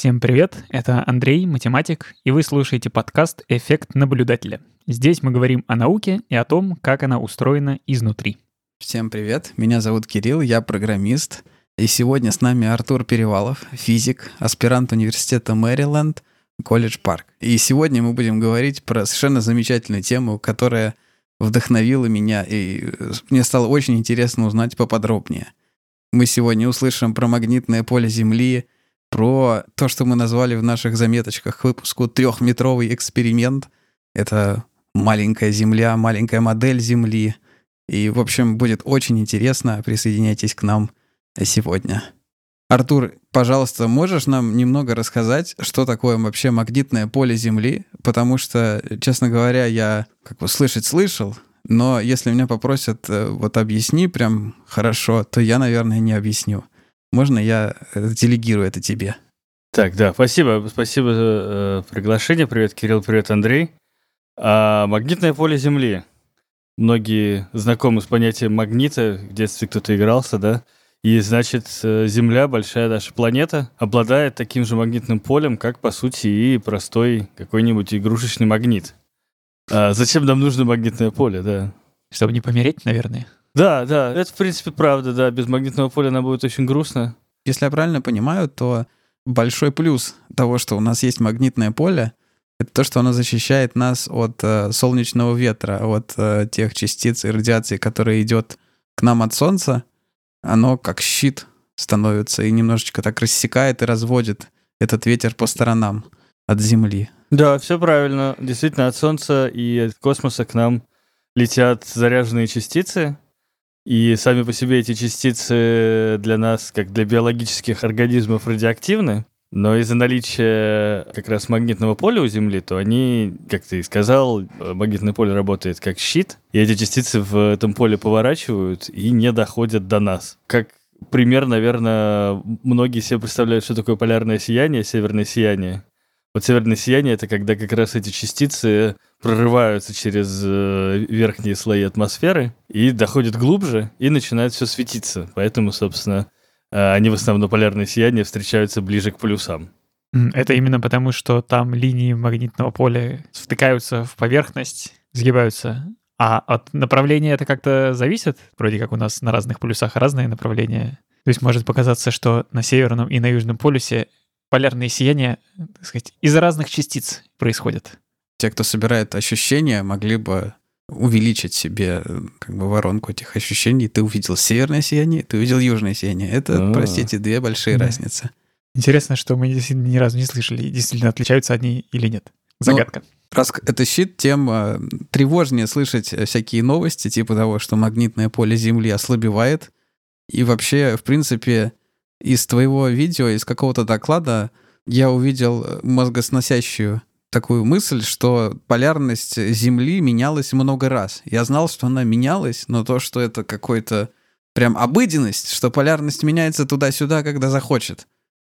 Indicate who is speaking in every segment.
Speaker 1: Всем привет, это Андрей, математик, и вы слушаете подкаст «Эффект наблюдателя». Здесь мы говорим о науке и о том, как она устроена изнутри.
Speaker 2: Всем привет, меня зовут Кирилл, я программист, и сегодня с нами Артур Перевалов, физик, аспирант университета Мэриленд, колледж Парк. И сегодня мы будем говорить про совершенно замечательную тему, которая вдохновила меня, и мне стало очень интересно узнать поподробнее. Мы сегодня услышим про магнитное поле Земли, про то, что мы назвали в наших заметочках к выпуску трехметровый эксперимент. Это маленькая Земля, маленькая модель Земли. И, в общем, будет очень интересно. Присоединяйтесь к нам сегодня. Артур, пожалуйста, можешь нам немного рассказать, что такое вообще магнитное поле Земли? Потому что, честно говоря, я как бы слышать слышал, но если меня попросят э, вот объясни прям хорошо, то я, наверное, не объясню. Можно я э, делегирую это тебе?
Speaker 3: Так, да, спасибо, спасибо за э, приглашение. Привет, Кирилл, привет, Андрей. А, магнитное поле Земли. Многие знакомы с понятием магнита, в детстве кто-то игрался, да? И, значит, э, Земля, большая наша планета, обладает таким же магнитным полем, как, по сути, и простой какой-нибудь игрушечный магнит. А зачем нам нужно магнитное поле, да?
Speaker 1: Чтобы не помереть, наверное.
Speaker 3: Да, да, это в принципе правда, да. Без магнитного поля нам будет очень грустно.
Speaker 2: Если я правильно понимаю, то большой плюс того, что у нас есть магнитное поле, это то, что оно защищает нас от э, солнечного ветра, от э, тех частиц и радиации, которые идет к нам от Солнца. Оно как щит становится и немножечко так рассекает и разводит этот ветер по сторонам от Земли.
Speaker 3: Да, все правильно. Действительно, от Солнца и от космоса к нам летят заряженные частицы, и сами по себе эти частицы для нас, как для биологических организмов, радиоактивны. Но из-за наличия как раз магнитного поля у Земли, то они, как ты и сказал, магнитное поле работает как щит, и эти частицы в этом поле поворачивают и не доходят до нас. Как пример, наверное, многие себе представляют, что такое полярное сияние, северное сияние. Вот северное сияние — это когда как раз эти частицы прорываются через э, верхние слои атмосферы и доходят глубже, и начинает все светиться. Поэтому, собственно, э, они в основном полярное сияние встречаются ближе к полюсам.
Speaker 1: Это именно потому, что там линии магнитного поля втыкаются в поверхность, сгибаются. А от направления это как-то зависит? Вроде как у нас на разных полюсах разные направления. То есть может показаться, что на северном и на южном полюсе полярные сияния, так сказать, из разных частиц происходят.
Speaker 2: Те, кто собирает ощущения, могли бы увеличить себе как бы воронку этих ощущений. Ты увидел северное сияние, ты увидел южное сияние. Это, А-а-а. простите, две большие да. разницы.
Speaker 1: Интересно, что мы действительно ни разу не слышали, действительно отличаются одни или нет. Загадка.
Speaker 2: Ну, раз это щит, тем э, тревожнее слышать всякие новости, типа того, что магнитное поле Земли ослабевает. И вообще, в принципе, из твоего видео, из какого-то доклада я увидел э, мозгосносящую такую мысль, что полярность Земли менялась много раз. Я знал, что она менялась, но то, что это какой-то прям обыденность, что полярность меняется туда-сюда, когда захочет.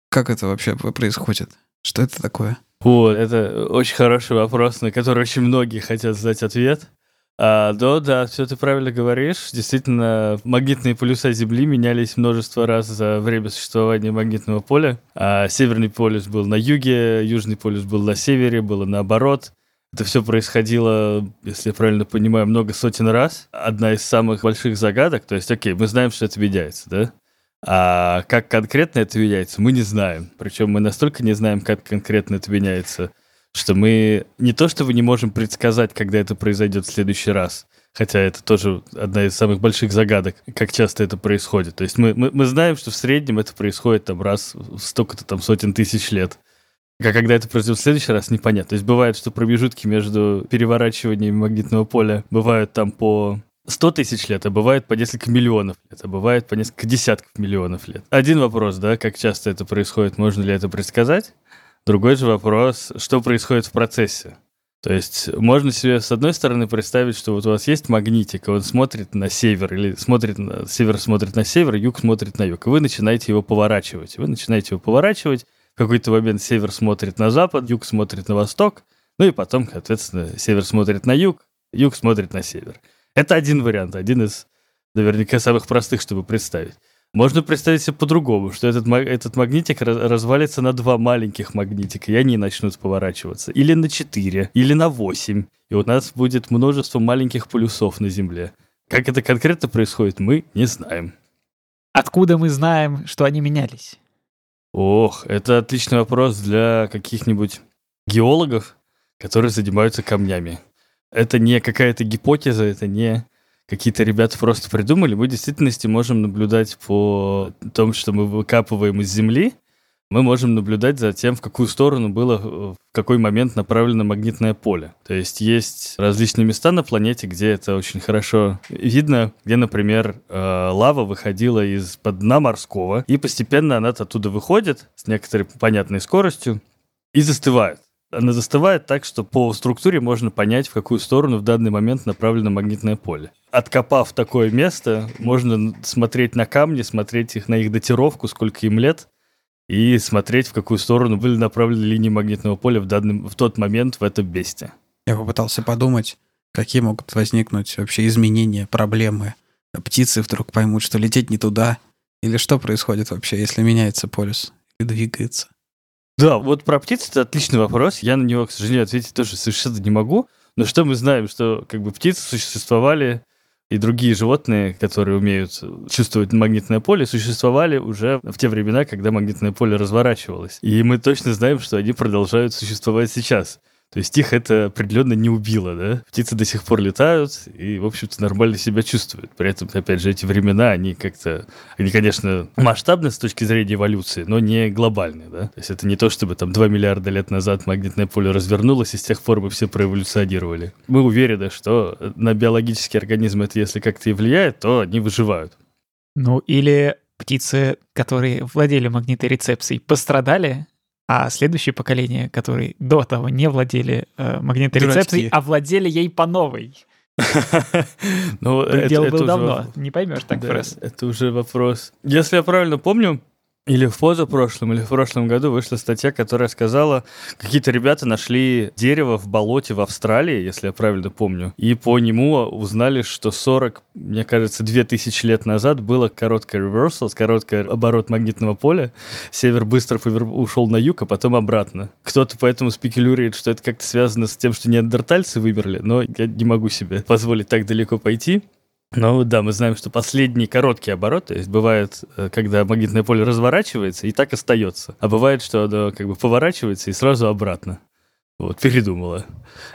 Speaker 2: Как это вообще происходит? Что это такое?
Speaker 3: О, это очень хороший вопрос, на который очень многие хотят знать ответ. А, да, да, все ты правильно говоришь. Действительно, магнитные полюса Земли менялись множество раз за время существования магнитного поля. А северный полюс был на юге, южный полюс был на севере, было наоборот. Это все происходило, если я правильно понимаю, много сотен раз. Одна из самых больших загадок, то есть, окей, мы знаем, что это меняется, да? А как конкретно это меняется, мы не знаем. Причем мы настолько не знаем, как конкретно это меняется, что мы не то чтобы не можем предсказать, когда это произойдет в следующий раз, хотя это тоже одна из самых больших загадок, как часто это происходит. То есть мы, мы, мы знаем, что в среднем это происходит там раз в столько-то там сотен тысяч лет. А когда это произойдет в следующий раз, непонятно. То есть бывает, что промежутки между переворачиваниями магнитного поля бывают там по 100 тысяч лет, а бывает по несколько миллионов лет, а бывает по несколько десятков миллионов лет. Один вопрос, да, как часто это происходит, можно ли это предсказать? Другой же вопрос, что происходит в процессе. То есть можно себе с одной стороны представить, что вот у вас есть магнитик, и он смотрит на север, или смотрит на север смотрит на север, юг смотрит на юг, и вы начинаете его поворачивать. Вы начинаете его поворачивать, в какой-то момент север смотрит на запад, юг смотрит на восток, ну и потом, соответственно, север смотрит на юг, юг смотрит на север. Это один вариант, один из наверняка самых простых, чтобы представить. Можно представить себе по-другому, что этот, этот магнитик развалится на два маленьких магнитика, и они начнут поворачиваться. Или на четыре, или на восемь. И у нас будет множество маленьких полюсов на Земле. Как это конкретно происходит, мы не знаем.
Speaker 1: Откуда мы знаем, что они менялись?
Speaker 3: Ох, это отличный вопрос для каких-нибудь геологов, которые занимаются камнями. Это не какая-то гипотеза, это не какие-то ребята просто придумали. Мы в действительности можем наблюдать по тому, что мы выкапываем из земли, мы можем наблюдать за тем, в какую сторону было в какой момент направлено магнитное поле. То есть есть различные места на планете, где это очень хорошо видно, где, например, э, лава выходила из-под дна морского, и постепенно она оттуда выходит с некоторой понятной скоростью и застывает она застывает так, что по структуре можно понять, в какую сторону в данный момент направлено магнитное поле. Откопав такое место, можно смотреть на камни, смотреть их на их датировку, сколько им лет, и смотреть, в какую сторону были направлены линии магнитного поля в, данный, в тот момент в этом месте.
Speaker 2: Я попытался подумать, какие могут возникнуть вообще изменения, проблемы. Птицы вдруг поймут, что лететь не туда, или что происходит вообще, если меняется полюс и двигается.
Speaker 3: Да, вот про птиц это отличный вопрос. Я на него, к сожалению, ответить тоже совершенно не могу. Но что мы знаем, что как бы птицы существовали и другие животные, которые умеют чувствовать магнитное поле, существовали уже в те времена, когда магнитное поле разворачивалось. И мы точно знаем, что они продолжают существовать сейчас. То есть их это определенно не убило, да? Птицы до сих пор летают и, в общем-то, нормально себя чувствуют. При этом, опять же, эти времена, они как-то... Они, конечно, масштабны с точки зрения эволюции, но не глобальные, да? То есть это не то, чтобы там 2 миллиарда лет назад магнитное поле развернулось, и с тех пор мы все проэволюционировали. Мы уверены, что на биологические организмы это если как-то и влияет, то они выживают.
Speaker 1: Ну, или птицы, которые владели магниторецепцией, пострадали а следующее поколение, которые до того не владели э, магниторецепцией, а владели ей по новой. Ну, Дело было давно, не поймешь так просто.
Speaker 3: Это уже вопрос. Если я правильно помню, или в позапрошлом, или в прошлом году вышла статья, которая сказала, какие-то ребята нашли дерево в болоте в Австралии, если я правильно помню, и по нему узнали, что 40, мне кажется, 2000 лет назад было короткое reversal, короткий оборот магнитного поля. Север быстро ушел на юг, а потом обратно. Кто-то поэтому спекулирует, что это как-то связано с тем, что неандертальцы вымерли, но я не могу себе позволить так далеко пойти. Ну да, мы знаем, что последний короткий оборот, то есть бывает, э, когда магнитное поле разворачивается и так остается, а бывает, что оно как бы поворачивается и сразу обратно. Вот, передумала.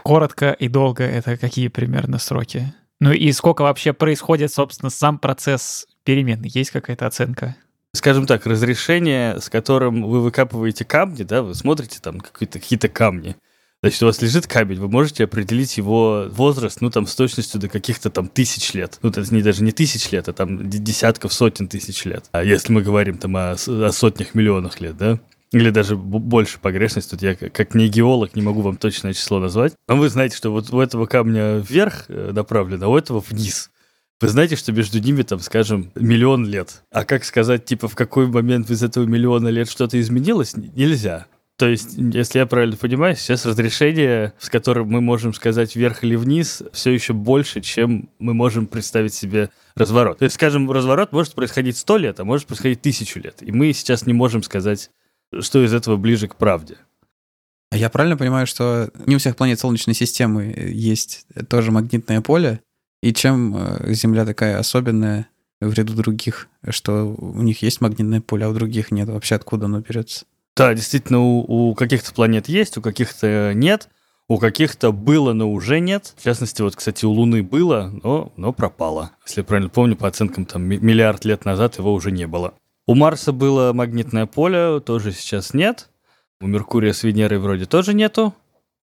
Speaker 1: Коротко и долго — это какие примерно сроки? Ну и сколько вообще происходит, собственно, сам процесс перемен? Есть какая-то оценка?
Speaker 3: Скажем так, разрешение, с которым вы выкапываете камни, да, вы смотрите там какие-то камни, Значит, у вас лежит кабель, вы можете определить его возраст, ну, там, с точностью до каких-то там тысяч лет. Ну, это не даже не тысяч лет, а там десятков, сотен тысяч лет. А если мы говорим там о, о сотнях миллионах лет, да? Или даже больше погрешность. Тут я как не геолог не могу вам точное число назвать. Но вы знаете, что вот у этого камня вверх э, направлено, а у этого вниз. Вы знаете, что между ними, там, скажем, миллион лет. А как сказать, типа, в какой момент из этого миллиона лет что-то изменилось, нельзя. То есть, если я правильно понимаю, сейчас разрешение, с которым мы можем сказать вверх или вниз, все еще больше, чем мы можем представить себе разворот. То есть, скажем, разворот может происходить сто лет, а может происходить тысячу лет. И мы сейчас не можем сказать, что из этого ближе к правде.
Speaker 2: А я правильно понимаю, что не у всех планет Солнечной системы есть тоже магнитное поле, и чем э, Земля такая особенная в ряду других, что у них есть магнитное поле, а у других нет? Вообще откуда оно берется?
Speaker 3: Да, действительно, у, у каких-то планет есть, у каких-то нет. У каких-то было, но уже нет. В частности, вот, кстати, у Луны было, но, но пропало. Если я правильно помню, по оценкам, там миллиард лет назад его уже не было. У Марса было магнитное поле, тоже сейчас нет. У Меркурия с Венерой вроде тоже нету.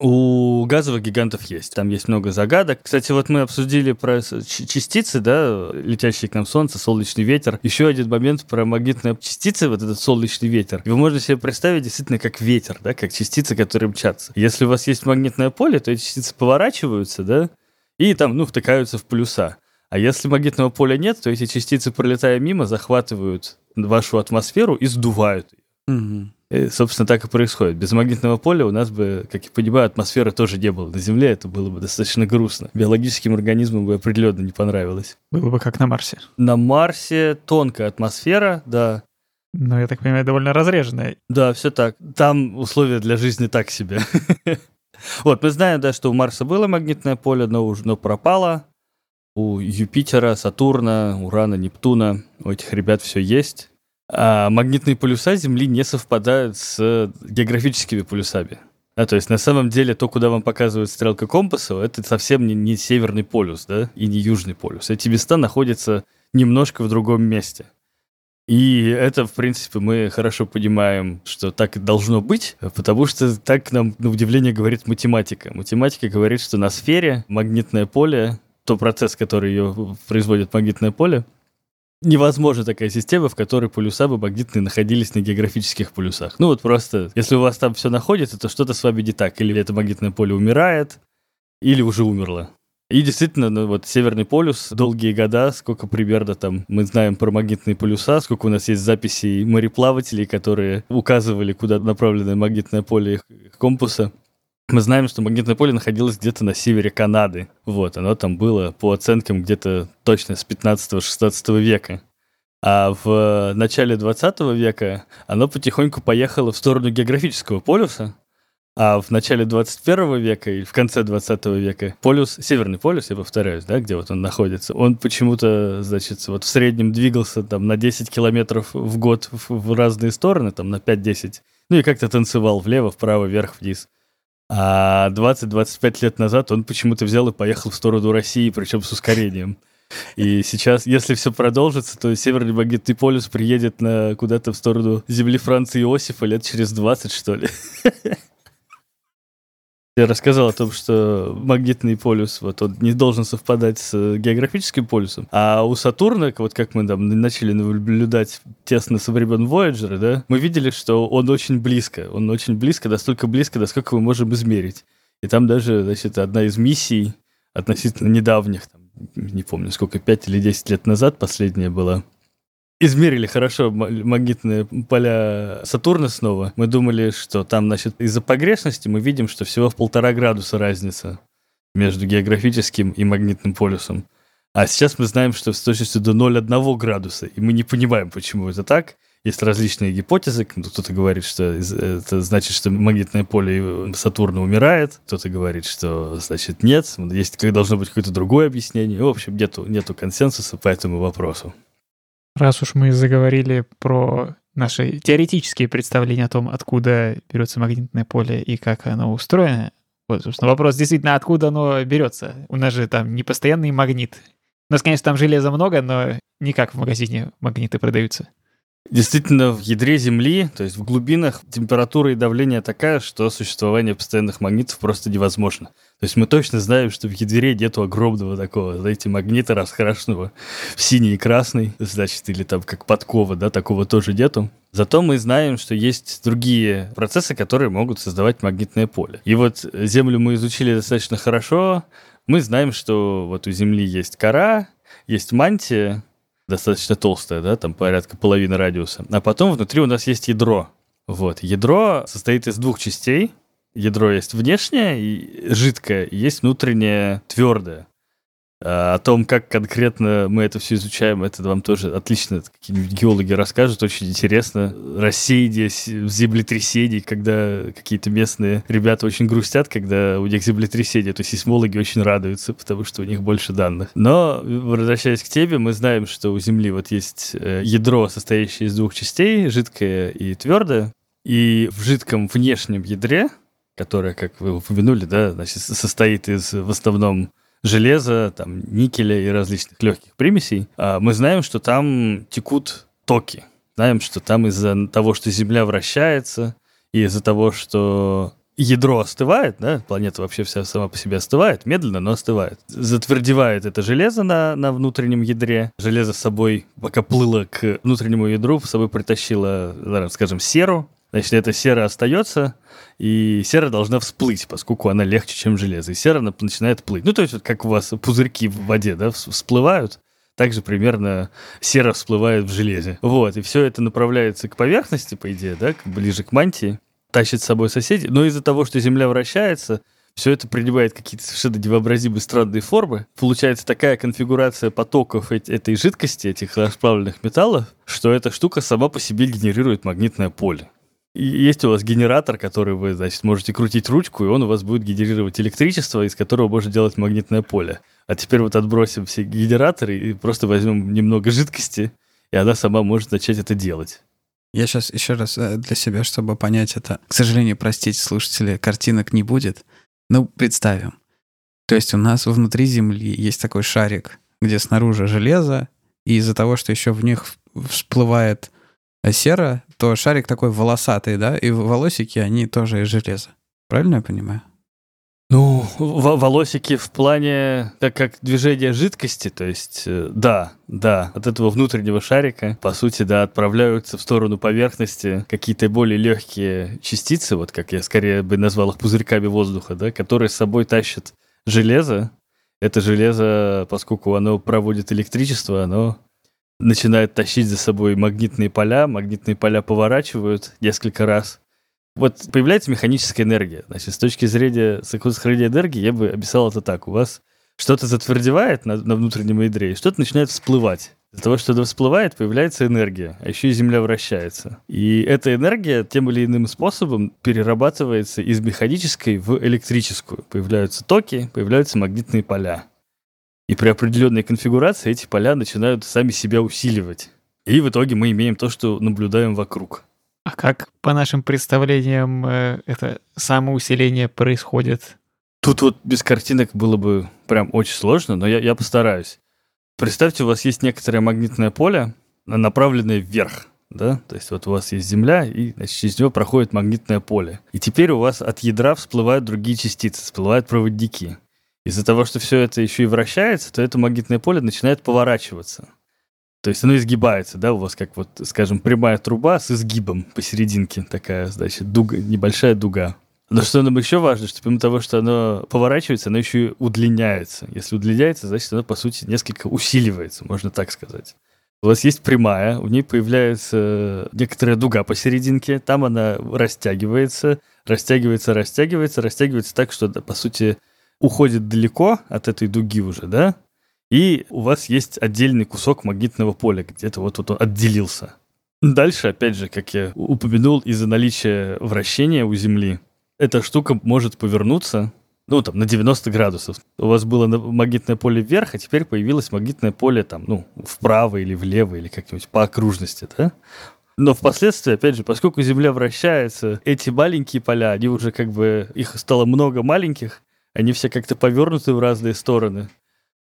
Speaker 3: У газовых гигантов есть. Там есть много загадок. Кстати, вот мы обсудили про частицы, да, летящие к нам Солнце, солнечный ветер. Еще один момент про магнитные частицы, вот этот солнечный ветер. Вы можете себе представить действительно как ветер, да, как частицы, которые мчатся. Если у вас есть магнитное поле, то эти частицы поворачиваются, да, и там, ну, втыкаются в плюса. А если магнитного поля нет, то эти частицы, пролетая мимо, захватывают вашу атмосферу и сдувают ее. Угу. И, собственно, так и происходит. Без магнитного поля у нас бы, как я понимаю, атмосферы тоже не было на Земле, это было бы достаточно грустно. Биологическим организмам бы определенно не понравилось.
Speaker 1: Было бы как на Марсе.
Speaker 3: На Марсе тонкая атмосфера, да.
Speaker 1: Но, я так понимаю, довольно разреженная.
Speaker 3: Да, все так. Там условия для жизни так себе. Вот, мы знаем, да, что у Марса было магнитное поле, но уже но пропало. У Юпитера, Сатурна, Урана, Нептуна, у этих ребят все есть. А магнитные полюса Земли не совпадают с географическими полюсами. А, то есть на самом деле то, куда вам показывает стрелка компаса, это совсем не, не северный полюс, да, и не южный полюс. Эти места находятся немножко в другом месте. И это, в принципе, мы хорошо понимаем, что так и должно быть, потому что так нам, на удивление, говорит математика. Математика говорит, что на сфере магнитное поле, то процесс, который ее производит магнитное поле, невозможна такая система, в которой полюса бы магнитные находились на географических полюсах. Ну вот просто, если у вас там все находится, то что-то с вами не так. Или это магнитное поле умирает, или уже умерло. И действительно, ну, вот Северный полюс, долгие года, сколько примерно там мы знаем про магнитные полюса, сколько у нас есть записей мореплавателей, которые указывали, куда направлено магнитное поле их компаса. Мы знаем, что магнитное поле находилось где-то на севере Канады. Вот, оно там было, по оценкам, где-то точно с 15-16 века. А в начале 20 века оно потихоньку поехало в сторону географического полюса, а в начале 21 века и в конце 20 века полюс, Северный полюс, я повторяюсь, да, где вот он находится, он почему-то, значит, вот в среднем двигался там на 10 километров в год в, в разные стороны, там на 5-10, ну и как-то танцевал влево, вправо, вверх, вниз. А 20-25 лет назад он почему-то взял и поехал в сторону России, причем с ускорением. И сейчас, если все продолжится, то Северный магнитный полюс приедет на куда-то в сторону земли Франции Иосифа лет через 20, что ли. Я рассказал о том, что магнитный полюс, вот он не должен совпадать с географическим полюсом, а у Сатурна, вот как мы там начали наблюдать тесно со времен Voyager, да, мы видели, что он очень близко, он очень близко, настолько близко, насколько мы можем измерить. И там даже, значит, одна из миссий относительно недавних, там, не помню, сколько, 5 или 10 лет назад последняя была, измерили хорошо магнитные поля Сатурна снова. Мы думали, что там, значит, из-за погрешности мы видим, что всего в полтора градуса разница между географическим и магнитным полюсом. А сейчас мы знаем, что с точностью до 0,1 градуса, и мы не понимаем, почему это так. Есть различные гипотезы. Кто-то говорит, что это значит, что магнитное поле Сатурна умирает. Кто-то говорит, что значит нет. Есть как должно быть какое-то другое объяснение. В общем, нету, нету консенсуса по этому вопросу.
Speaker 1: Раз уж мы заговорили про наши теоретические представления о том, откуда берется магнитное поле и как оно устроено, вот, собственно, вопрос действительно, откуда оно берется. У нас же там не постоянный магнит. У нас, конечно, там железа много, но не как в магазине магниты продаются.
Speaker 3: Действительно, в ядре Земли, то есть в глубинах, температура и давление такая, что существование постоянных магнитов просто невозможно. То есть мы точно знаем, что в ядре нету огромного такого, знаете, магнита раскрашенного в синий и красный, значит, или там как подкова, да, такого тоже нету. Зато мы знаем, что есть другие процессы, которые могут создавать магнитное поле. И вот Землю мы изучили достаточно хорошо. Мы знаем, что вот у Земли есть кора, есть мантия, достаточно толстая, да, там порядка половины радиуса. А потом внутри у нас есть ядро. Вот, ядро состоит из двух частей. Ядро есть внешнее, и жидкое, есть внутреннее твердое. А о том, как конкретно мы это все изучаем, это вам тоже отлично какие-нибудь геологи расскажут, очень интересно. Рассеяние землетрясений, когда какие-то местные ребята очень грустят, когда у них землетрясение, то сейсмологи очень радуются, потому что у них больше данных. Но, возвращаясь к теме, мы знаем, что у Земли вот есть э, ядро, состоящее из двух частей, жидкое и твердое, и в жидком внешнем ядре, которое, как вы упомянули, да, значит, состоит из в основном железа, там, никеля и различных легких примесей, а мы знаем, что там текут токи. Знаем, что там из-за того, что Земля вращается, и из-за того, что ядро остывает, да, планета вообще вся сама по себе остывает, медленно, но остывает. Затвердевает это железо на, на внутреннем ядре. Железо с собой, пока плыло к внутреннему ядру, с собой притащило, скажем, серу, Значит, эта сера остается, и сера должна всплыть, поскольку она легче, чем железо. И сера начинает плыть. Ну, то есть, вот как у вас пузырьки в воде, да, всплывают, также примерно сера всплывает в железе. Вот, и все это направляется к поверхности, по идее, да, ближе к мантии, тащит с собой соседей. Но из-за того, что Земля вращается, все это принимает какие-то совершенно невообразимые странные формы. Получается такая конфигурация потоков этой жидкости, этих расплавленных металлов, что эта штука сама по себе генерирует магнитное поле. Есть у вас генератор, который вы, значит, можете крутить ручку, и он у вас будет генерировать электричество, из которого можно делать магнитное поле. А теперь вот отбросим все генераторы и просто возьмем немного жидкости, и она сама может начать это делать.
Speaker 2: Я сейчас еще раз э, для себя, чтобы понять это. К сожалению, простите, слушатели, картинок не будет. Ну, представим. То есть у нас внутри Земли есть такой шарик, где снаружи железо, и из-за того, что еще в них всплывает сера, то шарик такой волосатый, да, и волосики, они тоже из железа. Правильно я понимаю?
Speaker 3: Ну, волосики в плане, так как движение жидкости, то есть, э, да, да, от этого внутреннего шарика, по сути, да, отправляются в сторону поверхности какие-то более легкие частицы, вот как я скорее бы назвал их пузырьками воздуха, да, которые с собой тащат железо. Это железо, поскольку оно проводит электричество, оно начинает тащить за собой магнитные поля, магнитные поля поворачивают несколько раз, вот появляется механическая энергия. Значит, с точки зрения сохранения энергии я бы описал это так. У вас что-то затвердевает на, на внутреннем ядре, и что-то начинает всплывать. Из-за того, что это всплывает, появляется энергия, а еще и Земля вращается. И эта энергия тем или иным способом перерабатывается из механической в электрическую. Появляются токи, появляются магнитные поля. И при определенной конфигурации эти поля начинают сами себя усиливать. И в итоге мы имеем то, что наблюдаем вокруг.
Speaker 1: А как по нашим представлениям э, это самоусиление происходит?
Speaker 3: Тут вот без картинок было бы прям очень сложно, но я, я постараюсь. Представьте, у вас есть некоторое магнитное поле, направленное вверх, да, то есть вот у вас есть Земля, и значит, через него проходит магнитное поле. И теперь у вас от ядра всплывают другие частицы, всплывают проводники. Из-за того, что все это еще и вращается, то это магнитное поле начинает поворачиваться. То есть оно изгибается, да, у вас как вот, скажем, прямая труба с изгибом посерединке, такая, значит, дуга, небольшая дуга. Но что нам еще важно, что помимо того, что оно поворачивается, оно еще и удлиняется. Если удлиняется, значит, оно, по сути, несколько усиливается, можно так сказать. У вас есть прямая, у ней появляется некоторая дуга посерединке, там она растягивается, растягивается, растягивается, растягивается так, что, по сути, уходит далеко от этой дуги уже, да, и у вас есть отдельный кусок магнитного поля, где-то вот тут он отделился. Дальше, опять же, как я упомянул, из-за наличия вращения у Земли, эта штука может повернуться, ну, там, на 90 градусов. У вас было магнитное поле вверх, а теперь появилось магнитное поле, там, ну, вправо или влево, или как-нибудь по окружности, да? Но впоследствии, опять же, поскольку Земля вращается, эти маленькие поля, они уже как бы, их стало много маленьких, они все как-то повернуты в разные стороны.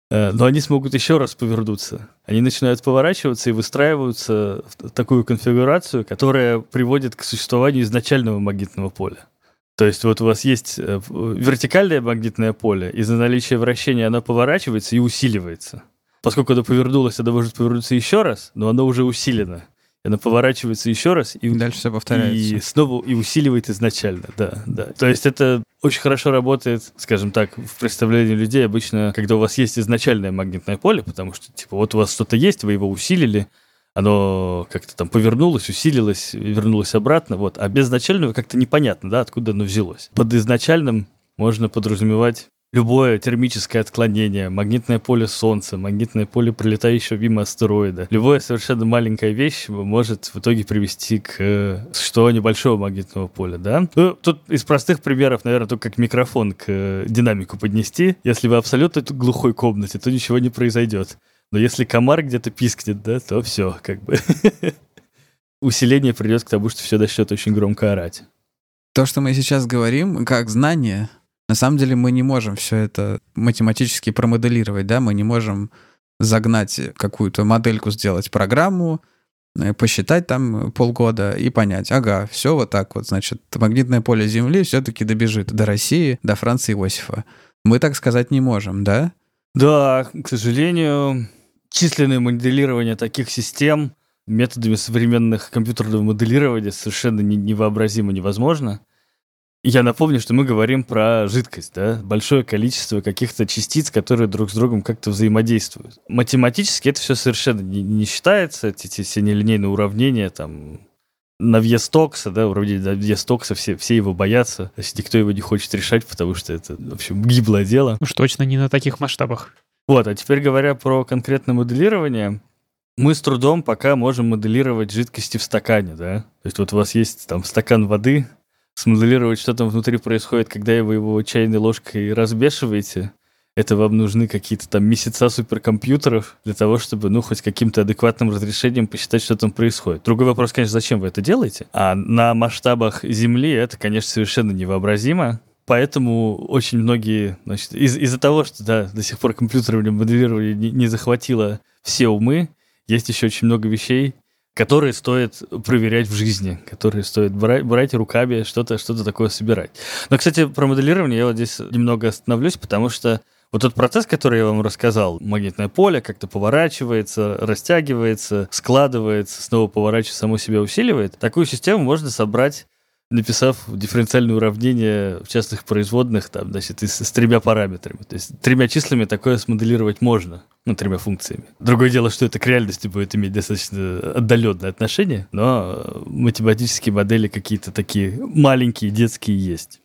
Speaker 3: Э, но они смогут еще раз повернуться. Они начинают поворачиваться и выстраиваются в такую конфигурацию, которая приводит к существованию изначального магнитного поля. То есть вот у вас есть э, вертикальное магнитное поле, из-за наличия вращения оно поворачивается и усиливается. Поскольку оно повернулось, оно может повернуться еще раз, но оно уже усилено она поворачивается еще раз и
Speaker 2: дальше все повторяется.
Speaker 3: И снова и усиливает изначально, да, да. То есть это очень хорошо работает, скажем так, в представлении людей обычно, когда у вас есть изначальное магнитное поле, потому что, типа, вот у вас что-то есть, вы его усилили, оно как-то там повернулось, усилилось, вернулось обратно, вот. А без изначального как-то непонятно, да, откуда оно взялось. Под изначальным можно подразумевать любое термическое отклонение, магнитное поле Солнца, магнитное поле прилетающего мимо астероида, любая совершенно маленькая вещь может в итоге привести к э, существованию большого магнитного поля, да? Ну, тут из простых примеров, наверное, только как микрофон к э, динамику поднести. Если вы абсолютно в глухой комнате, то ничего не произойдет. Но если комар где-то пискнет, да, то все, как бы. Усиление придет к тому, что все начнет очень громко орать.
Speaker 2: То, что мы сейчас говорим, как знание, на самом деле мы не можем все это математически промоделировать, да, мы не можем загнать какую-то модельку, сделать программу, э, посчитать там полгода и понять, ага, все вот так вот, значит, магнитное поле Земли все-таки добежит до России, до Франции Иосифа. Мы так сказать не можем, да?
Speaker 3: Да, к сожалению, численное моделирование таких систем методами современных компьютерного моделирования совершенно невообразимо невозможно. Я напомню, что мы говорим про жидкость, да, большое количество каких-то частиц, которые друг с другом как-то взаимодействуют. Математически это все совершенно не, не считается, эти все нелинейные уравнения, там, на Стокса, да, уравнение на Стокса, все, все его боятся, есть никто его не хочет решать, потому что это, в общем, гиблое дело.
Speaker 1: Уж точно не на таких масштабах.
Speaker 3: Вот, а теперь говоря про конкретное моделирование, мы с трудом пока можем моделировать жидкости в стакане, да. То есть вот у вас есть там стакан воды, смоделировать, что там внутри происходит, когда вы его чайной ложкой разбешиваете, это вам нужны какие-то там месяца суперкомпьютеров для того, чтобы, ну, хоть каким-то адекватным разрешением посчитать, что там происходит. Другой вопрос, конечно, зачем вы это делаете? А на масштабах Земли это, конечно, совершенно невообразимо. Поэтому очень многие, значит, из- из-за того, что да, до сих пор компьютерное моделирование не, не захватило все умы, есть еще очень много вещей, которые стоит проверять в жизни, которые стоит брать, брать руками, что-то что такое собирать. Но, кстати, про моделирование я вот здесь немного остановлюсь, потому что вот тот процесс, который я вам рассказал, магнитное поле как-то поворачивается, растягивается, складывается, снова поворачивается, само себя усиливает, такую систему можно собрать написав дифференциальное уравнение в частных производных, там, значит, с, с тремя параметрами. То есть тремя числами такое смоделировать можно, ну, тремя функциями. Другое дело, что это к реальности будет иметь достаточно отдаленное отношение, но математические модели какие-то такие маленькие, детские есть.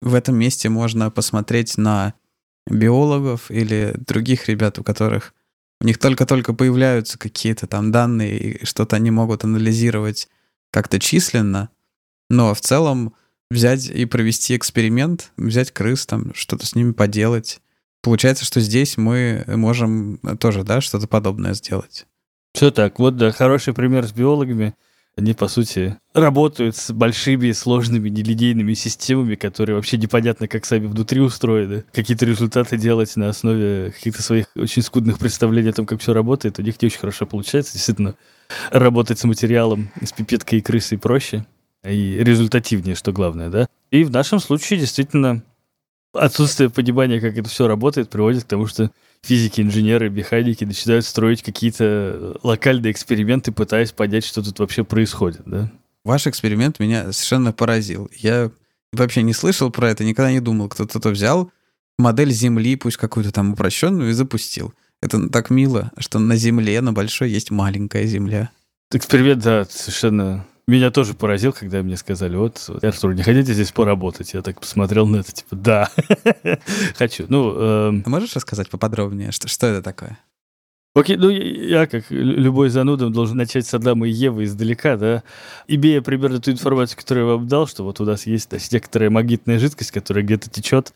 Speaker 2: В этом месте можно посмотреть на биологов или других ребят, у которых у них только-только появляются какие-то там данные, и что-то они могут анализировать как-то численно, но в целом взять и провести эксперимент, взять крыс, там что-то с ними поделать. Получается, что здесь мы можем тоже, да, что-то подобное сделать.
Speaker 3: Все так. Вот, да, хороший пример с биологами. Они, по сути, работают с большими, сложными, нелинейными системами, которые вообще непонятно, как сами внутри устроены. Какие-то результаты делать на основе каких-то своих очень скудных представлений о том, как все работает, у них не очень хорошо получается. Действительно, работать с материалом, с пипеткой и крысой проще и результативнее, что главное, да. И в нашем случае действительно отсутствие понимания, как это все работает, приводит к тому, что физики, инженеры, механики начинают строить какие-то локальные эксперименты, пытаясь понять, что тут вообще происходит, да.
Speaker 2: Ваш эксперимент меня совершенно поразил. Я вообще не слышал про это, никогда не думал. Кто-то взял модель Земли, пусть какую-то там упрощенную, и запустил. Это так мило, что на Земле, на большой, есть маленькая Земля.
Speaker 3: Эксперимент, да, совершенно меня тоже поразил, когда мне сказали, вот, Артур, не хотите здесь поработать? Я так посмотрел на это, типа, да, хочу. Ну,
Speaker 2: эм... Можешь рассказать поподробнее, что, что это такое?
Speaker 3: Окей, ну я, как любой зануда, должен начать с Адама и Евы издалека, да, имея примерно ту информацию, которую я вам дал, что вот у нас есть значит, некоторая магнитная жидкость, которая где-то течет,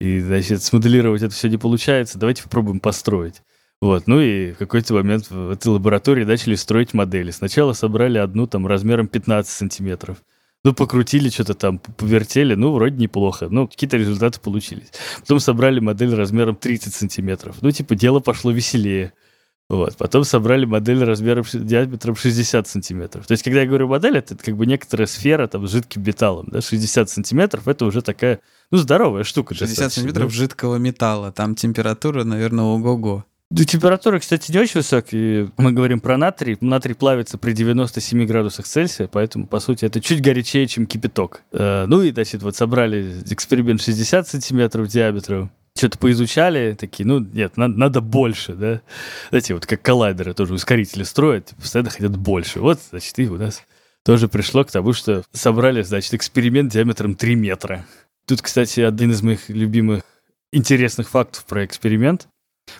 Speaker 3: и, значит, смоделировать это все не получается, давайте попробуем построить. Вот, ну и в какой-то момент в этой лаборатории начали строить модели. Сначала собрали одну там размером 15 сантиметров. Ну, покрутили что-то там, повертели, ну, вроде неплохо. Ну, какие-то результаты получились. Потом собрали модель размером 30 сантиметров. Ну, типа, дело пошло веселее. Вот. Потом собрали модель размером диаметром 60 сантиметров. То есть, когда я говорю модель, это как бы некоторая сфера там с жидким металлом. Да? 60 сантиметров — это уже такая, ну, здоровая штука.
Speaker 2: 60 сантиметров да? жидкого металла. Там температура, наверное, ого-го.
Speaker 3: Да, температура, кстати, не очень высокая. Мы говорим про натрий. Натрий плавится при 97 градусах Цельсия, поэтому, по сути, это чуть горячее, чем кипяток. Э, ну и, значит, вот собрали эксперимент 60 сантиметров диаметра, что-то поизучали, такие, ну, нет, надо, надо больше, да. Знаете, вот как коллайдеры тоже ускорители строят, постоянно хотят больше. Вот, значит, и у нас тоже пришло к тому, что собрали, значит, эксперимент диаметром 3 метра. Тут, кстати, один из моих любимых интересных фактов про эксперимент.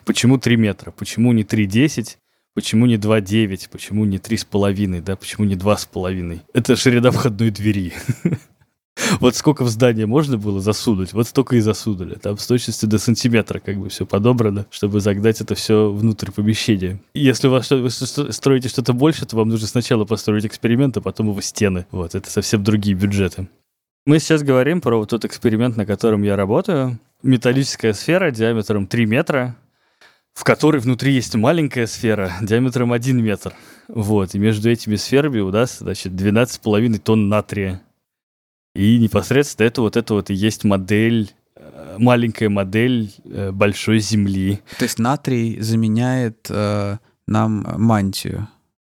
Speaker 3: Почему 3 метра? Почему не 3,10? Почему не 2,9? Почему не 3,5? Да? Почему не 2,5? Это ширина входной двери. Вот сколько в здание можно было засунуть, вот столько и засунули. Там с точностью до сантиметра как бы все подобрано, чтобы загнать это все внутрь помещения. если у вас что, вы строите что-то больше, то вам нужно сначала построить эксперимент, а потом его стены. Вот, это совсем другие бюджеты. Мы сейчас говорим про вот тот эксперимент, на котором я работаю. Металлическая сфера диаметром 3 метра, в которой внутри есть маленькая сфера диаметром 1 метр. Вот, и между этими сферами у нас, значит, 12,5 тонн натрия. И непосредственно это вот это вот и есть модель, э, маленькая модель э, большой Земли.
Speaker 2: То есть натрий заменяет э, нам мантию?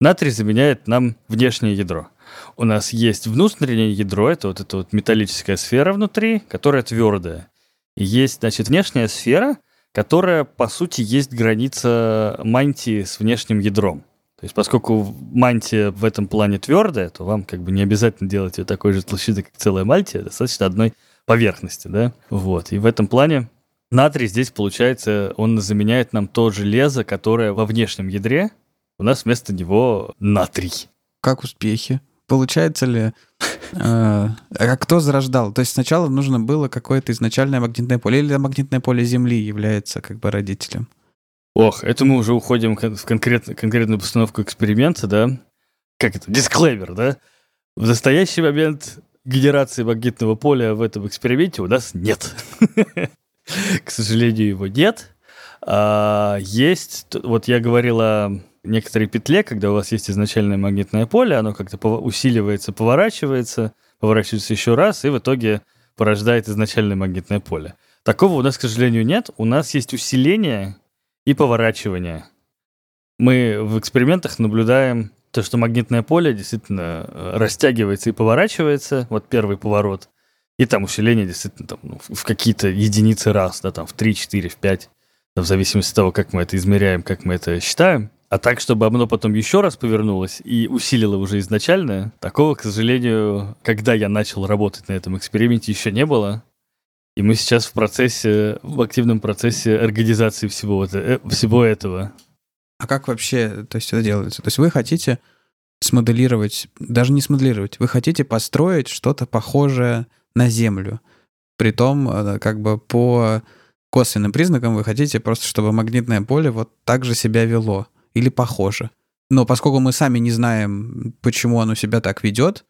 Speaker 3: Натрий заменяет нам внешнее ядро. У нас есть внутреннее ядро, это вот эта вот металлическая сфера внутри, которая твердая. И есть, значит, внешняя сфера, которая, по сути, есть граница мантии с внешним ядром. То есть, поскольку мантия в этом плане твердая, то вам как бы не обязательно делать ее такой же толщины, как целая мантия, достаточно одной поверхности, да? Вот. И в этом плане натрий здесь, получается, он заменяет нам то железо, которое во внешнем ядре, у нас вместо него натрий.
Speaker 2: Как успехи? Получается ли... Э, а кто зарождал? То есть сначала нужно было какое-то изначальное магнитное поле, или магнитное поле Земли является как бы родителем?
Speaker 3: Ох, это мы уже уходим в конкрет, конкретную постановку эксперимента, да? Как это? Дисклеймер, да? В настоящий момент генерации магнитного поля в этом эксперименте у нас нет. К сожалению, его нет. А, есть, вот я говорил о некоторой петле, когда у вас есть изначальное магнитное поле, оно как-то усиливается, поворачивается, поворачивается еще раз, и в итоге порождает изначальное магнитное поле. Такого у нас, к сожалению, нет. У нас есть усиление и поворачивание. Мы в экспериментах наблюдаем то, что магнитное поле действительно э, растягивается и поворачивается, вот первый поворот, и там усиление действительно там, ну, в какие-то единицы раз, да, там в 3, 4, в 5, в зависимости от того, как мы это измеряем, как мы это считаем. А так, чтобы оно потом еще раз повернулось и усилило уже изначально, такого, к сожалению, когда я начал работать на этом эксперименте, еще не было. И мы сейчас в процессе, в активном процессе организации всего, э, всего этого.
Speaker 2: А как вообще то есть, это делается? То есть вы хотите смоделировать, даже не смоделировать, вы хотите построить что-то похожее на Землю. Притом, э, как бы по косвенным признакам вы хотите просто, чтобы магнитное поле вот так же себя вело или похоже. Но поскольку мы сами не знаем, почему оно себя так ведет,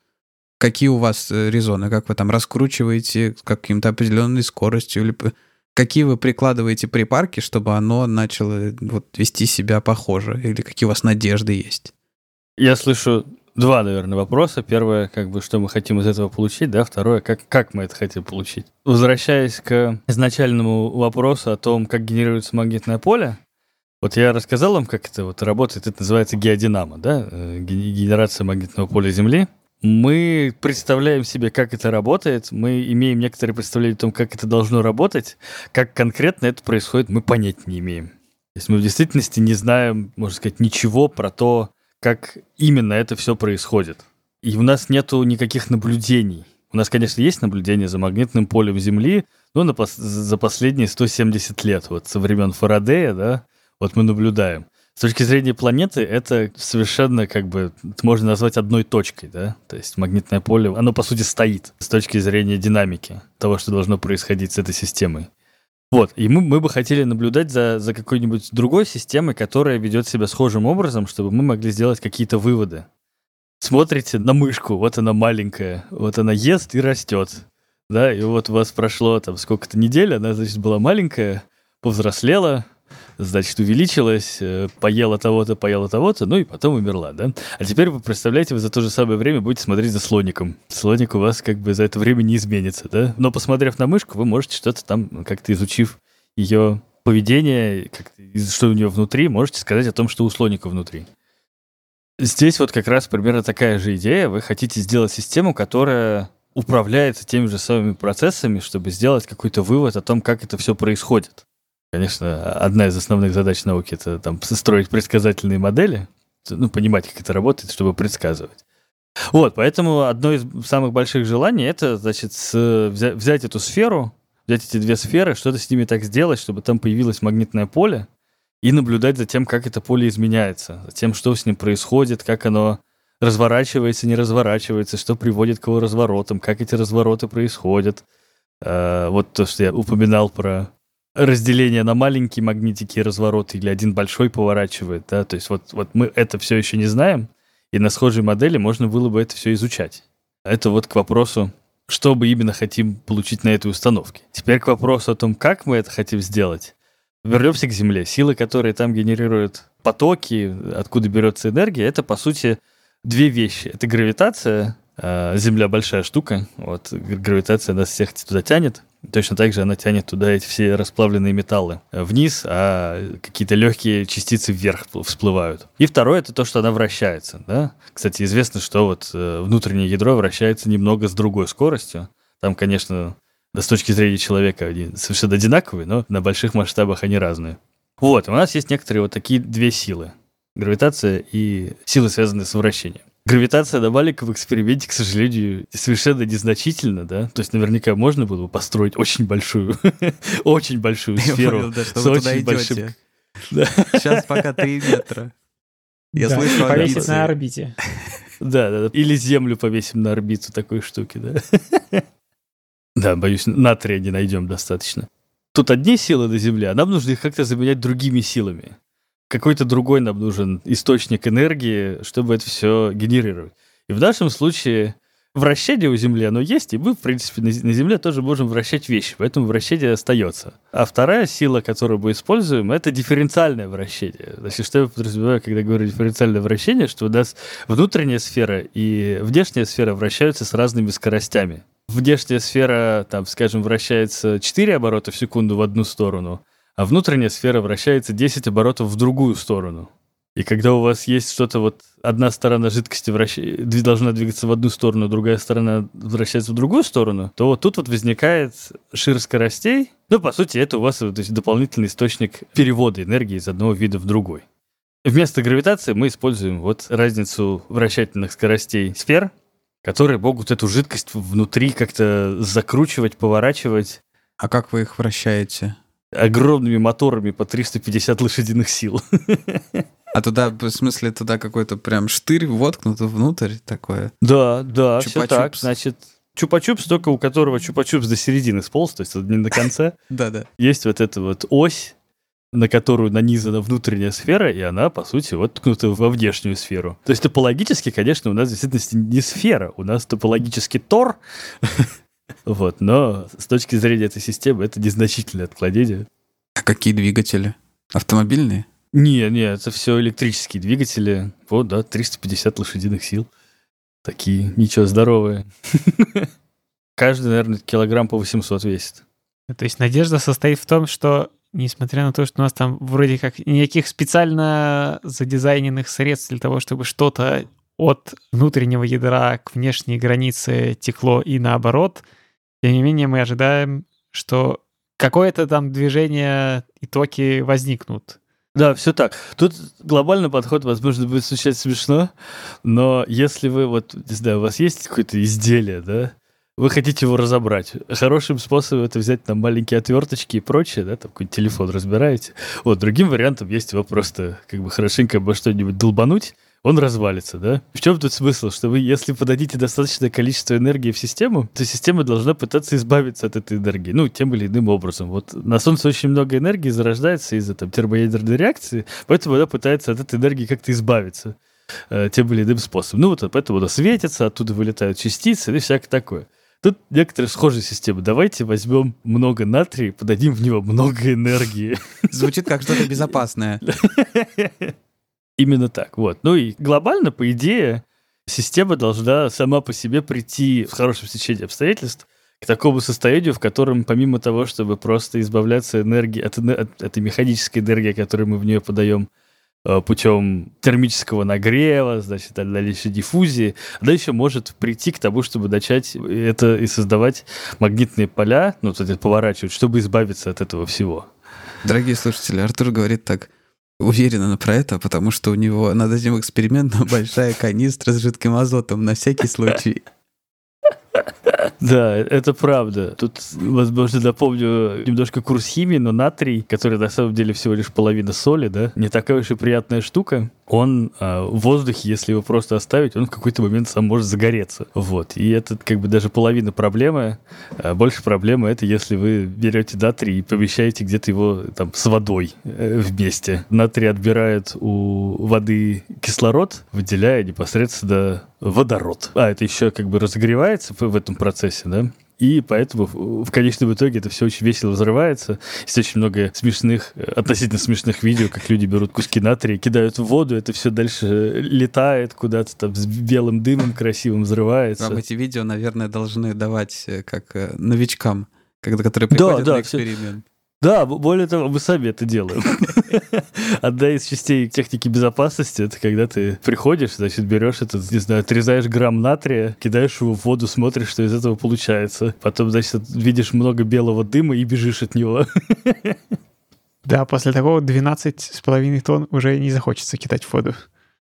Speaker 2: какие у вас э, резоны, как вы там раскручиваете каким-то определенной скоростью, или какие вы прикладываете припарки, чтобы оно начало вот вести себя похоже, или какие у вас надежды есть?
Speaker 3: Я слышу два, наверное, вопроса. Первое, как бы, что мы хотим из этого получить, да, второе, как, как мы это хотим получить. Возвращаясь к изначальному вопросу о том, как генерируется магнитное поле, вот я рассказал вам, как это вот работает. Это называется геодинамо, да, э, генерация магнитного поля Земли. Мы представляем себе, как это работает, мы имеем некоторые представления о том, как это должно работать, как конкретно это происходит, мы понять не имеем. То есть мы в действительности не знаем, можно сказать, ничего про то, как именно это все происходит. И у нас нету никаких наблюдений. У нас, конечно, есть наблюдения за магнитным полем Земли, но на пос- за последние 170 лет, вот со времен Фарадея, да, вот мы наблюдаем. С точки зрения планеты, это совершенно как бы можно назвать одной точкой, да? То есть магнитное поле, оно по сути стоит с точки зрения динамики того, что должно происходить с этой системой. Вот, и мы, мы бы хотели наблюдать за, за какой-нибудь другой системой, которая ведет себя схожим образом, чтобы мы могли сделать какие-то выводы. Смотрите на мышку, вот она маленькая, вот она ест и растет. Да, и вот у вас прошло там сколько-то недель, она, значит, была маленькая, повзрослела, значит, увеличилась, э, поела того-то, поела того-то, ну и потом умерла, да? А теперь вы представляете, вы за то же самое время будете смотреть за слоником. Слоник у вас как бы за это время не изменится, да? Но посмотрев на мышку, вы можете что-то там, как-то изучив ее поведение, что у нее внутри, можете сказать о том, что у слоника внутри. Здесь вот как раз примерно такая же идея. Вы хотите сделать систему, которая управляется теми же самыми процессами, чтобы сделать какой-то вывод о том, как это все происходит. Конечно, одна из основных задач науки — это там строить предсказательные модели, ну, понимать, как это работает, чтобы предсказывать. Вот, поэтому одно из самых больших желаний — это, значит, с, взять, взять эту сферу, взять эти две сферы, что-то с ними так сделать, чтобы там появилось магнитное поле, и наблюдать за тем, как это поле изменяется, за тем, что с ним происходит, как оно разворачивается, не разворачивается, что приводит к его разворотам, как эти развороты происходят. А, вот то, что я упоминал про разделение на маленькие магнитики и развороты или один большой поворачивает, да, то есть вот, вот мы это все еще не знаем, и на схожей модели можно было бы это все изучать. Это вот к вопросу, что мы именно хотим получить на этой установке. Теперь к вопросу о том, как мы это хотим сделать. Вернемся к Земле. Силы, которые там генерируют потоки, откуда берется энергия, это, по сути, две вещи. Это гравитация, а, Земля большая штука, вот гравитация нас всех туда тянет, Точно так же она тянет туда эти все расплавленные металлы вниз, а какие-то легкие частицы вверх всплывают. И второе это то, что она вращается. Да? Кстати, известно, что вот э, внутреннее ядро вращается немного с другой скоростью. Там, конечно, да, с точки зрения человека они совершенно одинаковые, но на больших масштабах они разные. Вот, у нас есть некоторые вот такие две силы. Гравитация и силы, связанные с вращением. Гравитация на маленьком эксперименте, к сожалению, совершенно незначительна, да? То есть наверняка можно было бы построить очень большую, очень большую сферу
Speaker 2: вы туда идете. Сейчас пока 3 метра.
Speaker 1: Я слышу Повесить на орбите.
Speaker 3: Да, да, да. Или Землю повесим на орбиту такой штуки, да. Да, боюсь, натрия не найдем достаточно. Тут одни силы на Земле, а нам нужно их как-то заменять другими силами какой-то другой нам нужен источник энергии, чтобы это все генерировать. И в нашем случае вращение у Земли, оно есть, и мы, в принципе, на Земле тоже можем вращать вещи, поэтому вращение остается. А вторая сила, которую мы используем, это дифференциальное вращение. Значит, что я подразумеваю, когда говорю дифференциальное вращение, что у нас внутренняя сфера и внешняя сфера вращаются с разными скоростями. Внешняя сфера, там, скажем, вращается 4 оборота в секунду в одну сторону, а внутренняя сфера вращается 10 оборотов в другую сторону. И когда у вас есть что-то вот одна сторона жидкости вращ... должна двигаться в одну сторону, другая сторона вращается в другую сторону, то вот тут вот возникает шир скоростей. Ну, по сути, это у вас то есть, дополнительный источник перевода энергии из одного вида в другой. Вместо гравитации мы используем вот разницу вращательных скоростей сфер, которые могут эту жидкость внутри как-то закручивать, поворачивать.
Speaker 2: А как вы их вращаете?
Speaker 3: Огромными моторами по 350 лошадиных сил.
Speaker 2: А туда, в смысле, туда какой-то прям штырь воткнут внутрь такое?
Speaker 3: Да, да, все так. Значит, чупа-чупс, только у которого чупа-чупс до середины сполз, то есть не до конца.
Speaker 2: Да-да.
Speaker 3: Есть вот эта вот ось, на которую нанизана внутренняя сфера, и она, по сути, вот ткнута во внешнюю сферу. То есть топологически, конечно, у нас в действительности не сфера, у нас топологически тор, Вот, но с точки зрения этой системы это незначительное отклонение.
Speaker 2: А какие двигатели? Автомобильные?
Speaker 3: Не, не, это все электрические двигатели. Вот, да, 350 лошадиных сил. Такие, ничего, здоровые. Каждый, наверное, килограмм по 800 весит.
Speaker 1: То есть надежда состоит в том, что несмотря на то, что у нас там вроде как никаких специально задизайненных средств для того, чтобы что-то от внутреннего ядра к внешней границе текло и наоборот — тем не менее, мы ожидаем, что какое-то там движение и токи возникнут.
Speaker 3: Да, все так. Тут глобальный подход, возможно, будет звучать смешно, но если вы, вот, не знаю, у вас есть какое-то изделие, да, вы хотите его разобрать. Хорошим способом это взять там маленькие отверточки и прочее, да, там какой-нибудь телефон разбираете. Вот, другим вариантом есть его просто как бы хорошенько обо что-нибудь долбануть, он развалится, да? В чем тут смысл? Что вы, если подадите достаточное количество энергии в систему, то система должна пытаться избавиться от этой энергии, ну, тем или иным образом. Вот на Солнце очень много энергии зарождается из-за там, термоядерной реакции, поэтому она пытается от этой энергии как-то избавиться э, тем или иным способом. Ну, вот поэтому она светится, оттуда вылетают частицы и всякое такое. Тут некоторые схожие системы. Давайте возьмем много натрия, подадим в него много энергии.
Speaker 2: Звучит как что-то безопасное.
Speaker 3: Именно так, вот. Ну и глобально, по идее, система должна сама по себе прийти в хорошем стечении обстоятельств к такому состоянию, в котором помимо того, чтобы просто избавляться энергии, от, от этой механической энергии, которую мы в нее подаем э, путем термического нагрева, значит, дальнейшей диффузии, она еще может прийти к тому, чтобы начать это и создавать магнитные поля, ну, то есть поворачивать, чтобы избавиться от этого всего.
Speaker 2: Дорогие слушатели, Артур говорит так, уверенно про это, потому что у него над этим экспериментом большая канистра с жидким азотом на всякий случай.
Speaker 3: Да, это правда. Тут, возможно, напомню немножко курс химии, но натрий, который на самом деле всего лишь половина соли, да, не такая уж и приятная штука. Он а, в воздухе, если его просто оставить, он в какой-то момент сам может загореться. Вот. И это как бы даже половина проблемы. А больше проблемы это если вы берете натрий и помещаете где-то его там с водой э, вместе. Натрий отбирает у воды кислород, выделяя непосредственно водород. А это еще как бы разогревается в этом процессе, да? И поэтому в конечном итоге это все очень весело взрывается. Есть очень много смешных, относительно смешных видео, как люди берут куски натрия, кидают в воду, это все дальше летает куда-то там с белым дымом красивым взрывается.
Speaker 2: Вам эти видео, наверное, должны давать э, как э, новичкам когда, которые приходят да, на эксперимент.
Speaker 3: Да, более того, мы сами это делаем. Одна из частей техники безопасности это когда ты приходишь, значит, берешь этот, не знаю, отрезаешь грамм натрия, кидаешь его в воду, смотришь, что из этого получается. Потом, значит, видишь много белого дыма и бежишь от него.
Speaker 1: Да, после такого 12,5 тонн уже не захочется кидать в воду.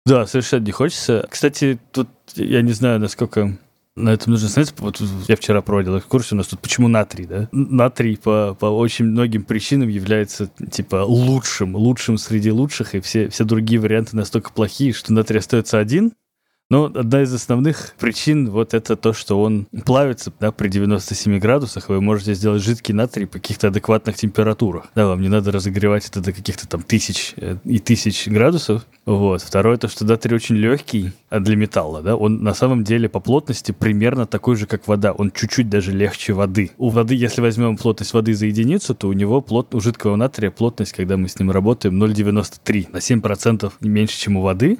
Speaker 3: Да, совершенно не хочется. Кстати, тут я не знаю, насколько на этом нужно остановиться. Вот я вчера проводил экскурсию, у нас тут почему натрий, да? Натрий по, по очень многим причинам является, типа, лучшим, лучшим среди лучших, и все, все другие варианты настолько плохие, что натрий остается один, но одна из основных причин вот это то, что он плавится да, при 97 градусах, вы можете сделать жидкий натрий по каких-то адекватных температурах. Да, вам не надо разогревать это до каких-то там тысяч э, и тысяч градусов. Вот. Второе, то, что натрий очень легкий а для металла, да, он на самом деле по плотности примерно такой же, как вода. Он чуть-чуть даже легче воды. У воды, если возьмем плотность воды за единицу, то у него плот, у жидкого натрия плотность, когда мы с ним работаем, 0,93. На 7% меньше, чем у воды.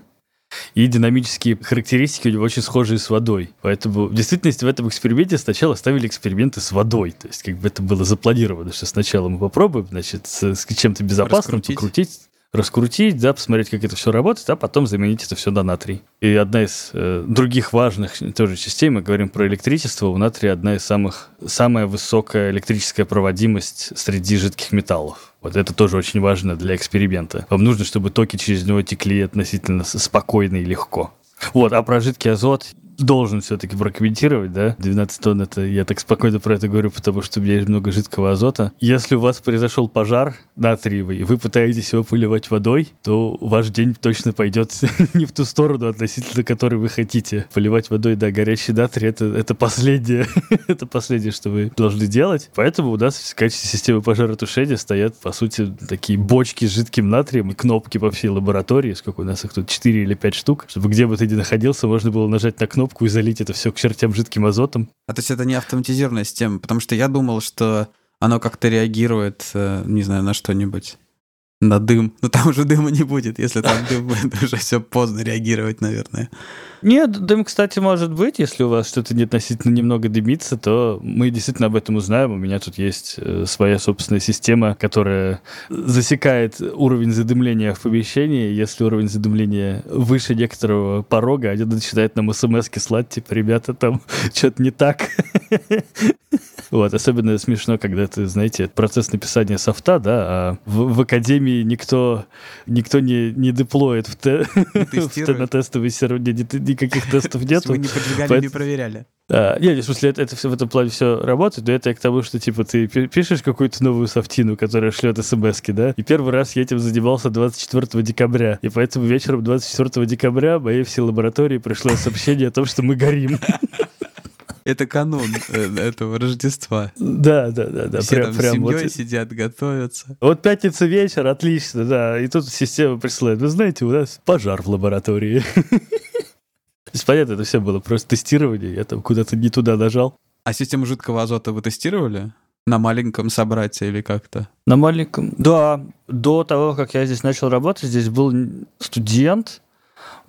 Speaker 3: И динамические характеристики у него очень схожие с водой. Поэтому в действительности в этом эксперименте сначала ставили эксперименты с водой. То есть как бы это было запланировано, что сначала мы попробуем, значит, с, с чем-то безопасным Раскрутить. покрутить раскрутить, да, посмотреть, как это все работает, а потом заменить это все на натрий. И одна из э, других важных тоже частей, мы говорим про электричество, у натрия одна из самых, самая высокая электрическая проводимость среди жидких металлов. Вот это тоже очень важно для эксперимента. Вам нужно, чтобы токи через него текли относительно спокойно и легко. Вот, а про жидкий азот должен все-таки прокомментировать, да? 12 тонн это, я так спокойно про это говорю, потому что у меня есть много жидкого азота. Если у вас произошел пожар натриевый, и вы пытаетесь его поливать водой, то ваш день точно пойдет не в ту сторону, относительно которой вы хотите. Поливать водой, да, горячий натрий это, это последнее, это последнее, что вы должны делать. Поэтому у нас в качестве системы пожаротушения стоят, по сути, такие бочки с жидким натрием и кнопки по всей лаборатории, сколько у нас их тут, 4 или 5 штук, чтобы где бы ты ни находился, можно было нажать на кнопку кнопку и залить это все к чертям жидким азотом.
Speaker 2: А то есть это не автоматизированная система, потому что я думал, что оно как-то реагирует, э, не знаю, на что-нибудь. На дым. Но там уже дыма не будет. Если там дым будет, уже все поздно реагировать, наверное.
Speaker 3: Нет, дым, кстати, может быть. Если у вас что-то не относительно немного дымится, то мы действительно об этом узнаем. У меня тут есть э, своя собственная система, которая засекает уровень задымления в помещении. Если уровень задымления выше некоторого порога, они начинают нам смс слать, типа, ребята, там что-то не так. Вот, особенно смешно, когда ты, знаете, процесс написания софта, да, а в, в академии никто, никто не, не деплоит в те, на тестовый сервер, никаких тестов нет.
Speaker 2: Вы не подвигали, не проверяли.
Speaker 3: А, нет, в смысле, это, это все в этом плане все работает, но это я к тому, что, типа, ты пишешь какую-то новую софтину, которая шлет смс да, и первый раз я этим занимался 24 декабря, и поэтому вечером 24 декабря моей всей лаборатории пришло сообщение о том, что мы горим.
Speaker 2: Это канун э, этого Рождества.
Speaker 3: Да, да, да, да.
Speaker 2: Все прям, там прям семьей вот... сидят, готовятся.
Speaker 3: Вот пятница вечер, отлично, да. И тут система присылает. Вы знаете, у нас пожар в лаборатории. Понятно, это все было просто тестирование. Я там куда-то не туда нажал.
Speaker 2: А систему жидкого азота вы тестировали? На маленьком собратье или как-то?
Speaker 3: На маленьком, да. До того, как я здесь начал работать, здесь был студент,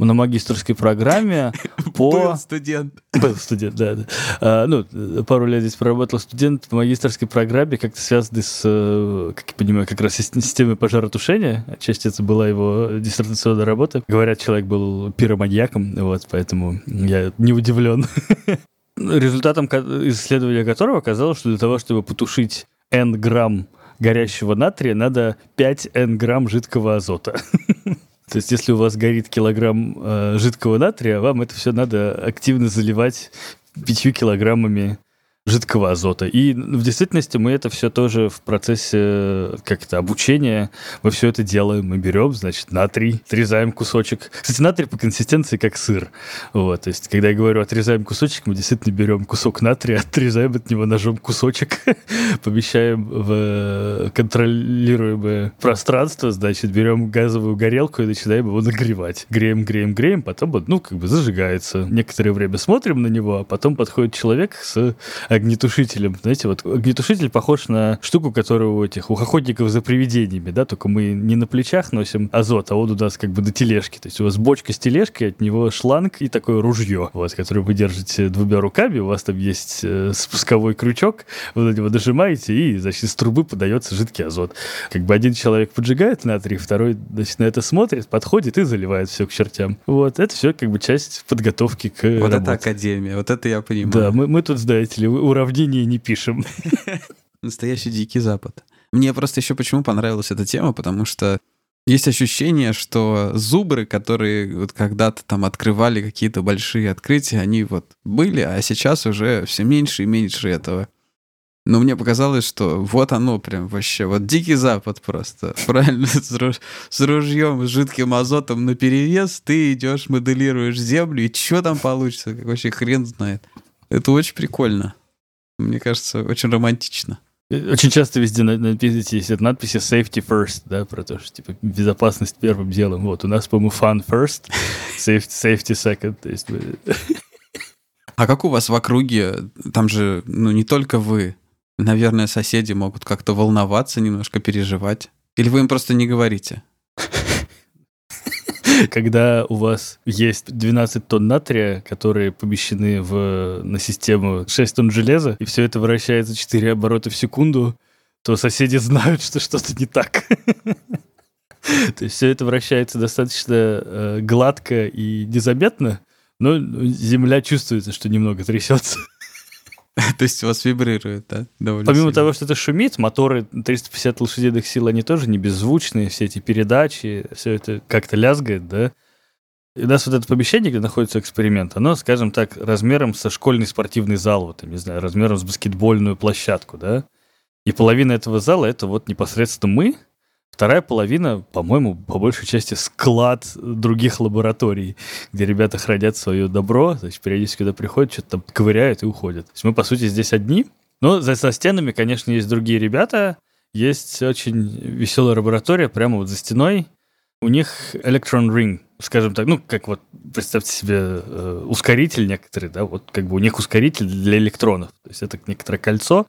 Speaker 3: на магистрской программе по...
Speaker 2: Был студент.
Speaker 3: Был студент, да. да. А, ну, пару лет здесь проработал студент по магистрской программе, как-то связанный с, э, как я понимаю, как раз системой пожаротушения. Отчасти это была его диссертационная работа. Говорят, человек был пироманьяком, вот, поэтому я не удивлен. Результатом исследования которого оказалось, что для того, чтобы потушить N грамм горящего натрия, надо 5 N грамм жидкого азота. То есть, если у вас горит килограмм э, жидкого натрия, вам это все надо активно заливать пятью килограммами жидкого азота. И в действительности мы это все тоже в процессе как-то обучения, мы все это делаем. Мы берем, значит, натрий, отрезаем кусочек. Кстати, натрий по консистенции как сыр. Вот, то есть, когда я говорю отрезаем кусочек, мы действительно берем кусок натрия, отрезаем от него ножом кусочек, помещаем в контролируемое пространство, значит, берем газовую горелку и начинаем его нагревать. Греем, греем, греем, потом, ну, как бы зажигается. Некоторое время смотрим на него, а потом подходит человек с огнетушителем. Знаете, вот огнетушитель похож на штуку, которую у этих, у охотников за привидениями, да, только мы не на плечах носим азот, а он у нас как бы на тележке. То есть у вас бочка с тележкой, от него шланг и такое ружье, вот, которое вы держите двумя руками, у вас там есть э, спусковой крючок, вы на него нажимаете, и, значит, из трубы подается жидкий азот. Как бы один человек поджигает натрий, второй, значит, на это смотрит, подходит и заливает все к чертям. Вот, это все как бы часть подготовки к
Speaker 2: Вот
Speaker 3: работе.
Speaker 2: это академия, вот это я понимаю.
Speaker 3: Да, мы, мы тут, знаете ли, уравнения не пишем.
Speaker 2: Настоящий дикий запад. Мне просто еще почему понравилась эта тема, потому что есть ощущение, что зубры, которые вот когда-то там открывали какие-то большие открытия, они вот были, а сейчас уже все меньше и меньше этого. Но мне показалось, что вот оно прям вообще, вот дикий запад просто. Правильно, с, руж- с ружьем, с жидким азотом на перевес ты идешь, моделируешь землю, и что там получится, как вообще хрен знает. Это очень прикольно. Мне кажется, очень романтично.
Speaker 3: Очень часто везде написано, есть надписи safety first, да, про то, что типа безопасность первым делом. Вот, у нас, по-моему, fun first, safety, safety second. То есть
Speaker 2: А как у вас в округе? Там же, ну, не только вы. Наверное, соседи могут как-то волноваться, немножко переживать. Или вы им просто не говорите?
Speaker 3: Когда у вас есть 12 тонн натрия, которые помещены в, на систему 6 тонн железа, и все это вращается 4 оборота в секунду, то соседи знают, что что-то не так. То есть все это вращается достаточно э, гладко и незаметно, но земля чувствуется, что немного трясется.
Speaker 2: То есть у вас вибрирует, да? Довольно
Speaker 3: Помимо
Speaker 2: сильно.
Speaker 3: того, что это шумит, моторы 350 лошадиных сил, они тоже не беззвучные, все эти передачи, все это как-то лязгает, да. И у нас вот это помещение, где находится эксперимент, оно, скажем так, размером со школьный спортивный зал, вот, я не знаю, размером с баскетбольную площадку, да. И половина этого зала — это вот непосредственно мы, Вторая половина, по-моему, по большей части склад других лабораторий, где ребята хранят свое добро, значит, периодически когда приходят, что-то там ковыряют и уходят. То есть мы, по сути, здесь одни. Но за, за стенами, конечно, есть другие ребята. Есть очень веселая лаборатория прямо вот за стеной. У них Electron Ring, скажем так, ну, как вот, представьте себе, э, ускоритель некоторый, да, вот как бы у них ускоритель для электронов. То есть это некоторое кольцо,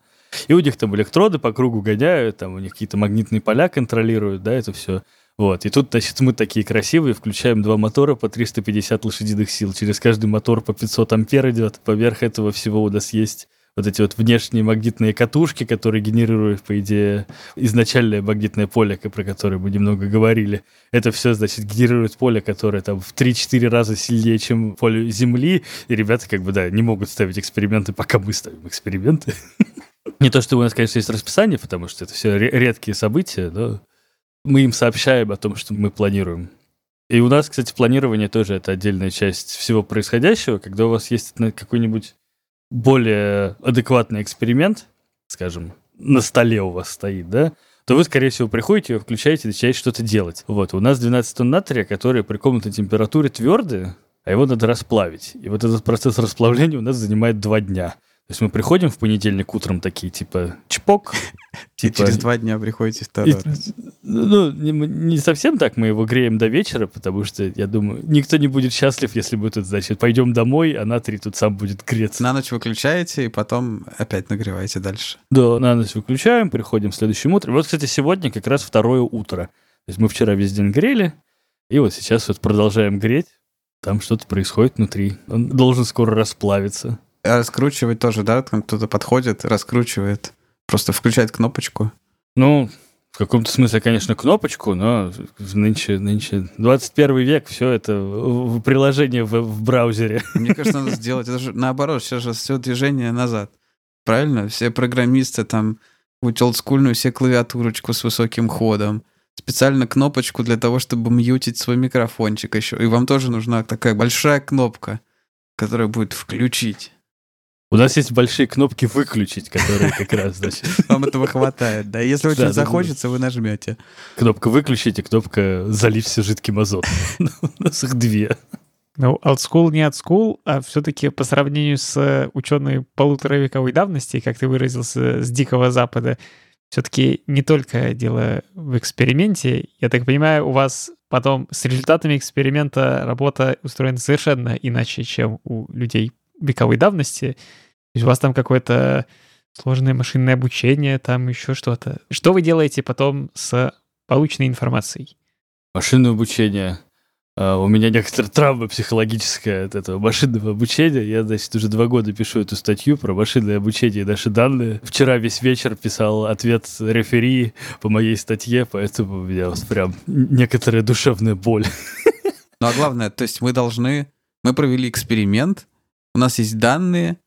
Speaker 3: и у них там электроды по кругу гоняют, там у них какие-то магнитные поля контролируют, да, это все. Вот, и тут, значит, мы такие красивые, включаем два мотора по 350 лошадиных сил, через каждый мотор по 500 ампер идет, поверх этого всего у нас есть вот эти вот внешние магнитные катушки, которые генерируют, по идее, изначальное магнитное поле, про которое мы немного говорили. Это все, значит, генерирует поле, которое там в 3-4 раза сильнее, чем поле Земли, и ребята, как бы, да, не могут ставить эксперименты, пока мы ставим эксперименты. Не то, что у нас, конечно, есть расписание, потому что это все редкие события, но мы им сообщаем о том, что мы планируем. И у нас, кстати, планирование тоже это отдельная часть всего происходящего, когда у вас есть какой-нибудь более адекватный эксперимент, скажем, на столе у вас стоит, да, то вы, скорее всего, приходите, его включаете, начинаете что-то делать. Вот, у нас 12 тонн натрия, которые при комнатной температуре твердые, а его надо расплавить. И вот этот процесс расплавления у нас занимает два дня. То есть мы приходим в понедельник утром такие, типа, чпок,
Speaker 2: И
Speaker 3: типа,
Speaker 2: через два дня приходите второй
Speaker 3: и-
Speaker 2: раз.
Speaker 3: ну, не, не совсем так мы его греем до вечера, потому что, я думаю, никто не будет счастлив, если мы тут, значит, пойдем домой, а натрий тут сам будет греться.
Speaker 2: На ночь выключаете, и потом опять нагреваете дальше.
Speaker 3: Да, на ночь выключаем, приходим следующим утром. Вот, кстати, сегодня как раз второе утро. То есть мы вчера весь день грели, и вот сейчас вот продолжаем греть. Там что-то происходит внутри. Он должен скоро расплавиться.
Speaker 2: Раскручивать тоже, да? Там кто-то подходит, раскручивает, просто включает кнопочку.
Speaker 3: Ну, в каком-то смысле, конечно, кнопочку, но нынче, нынче 21 век, все это в в приложении в, в браузере.
Speaker 2: Мне кажется, надо сделать. Это же наоборот, сейчас же все движение назад. Правильно? Все программисты там будь олдскульную, все клавиатурочку с высоким ходом. Специально кнопочку для того, чтобы мьютить свой микрофончик еще. И вам тоже нужна такая большая кнопка, которая будет включить.
Speaker 3: У нас есть большие кнопки выключить, которые как раз, значит,
Speaker 2: Вам этого хватает, да? Если очень
Speaker 3: да, да.
Speaker 2: захочется, вы нажмете.
Speaker 3: кнопка выключить и кнопка залить все жидким азотом. У нас их две.
Speaker 1: Ну, олдскул не олдскул, а все-таки по сравнению с ученой полуторавековой давности, как ты выразился, с Дикого Запада, все-таки не только дело в эксперименте. Я так понимаю, у вас потом с результатами эксперимента работа устроена совершенно иначе, чем у людей вековой давности. есть у вас там какое-то сложное машинное обучение, там еще что-то. Что вы делаете потом с полученной информацией?
Speaker 3: Машинное обучение. А, у меня некоторая травма психологическая от этого машинного обучения. Я, значит, уже два года пишу эту статью про машинное обучение и наши данные. Вчера весь вечер писал ответ рефери по моей статье, поэтому у меня вот прям некоторая душевная боль.
Speaker 2: Ну а главное, то есть мы должны... Мы провели эксперимент, у нас есть данные,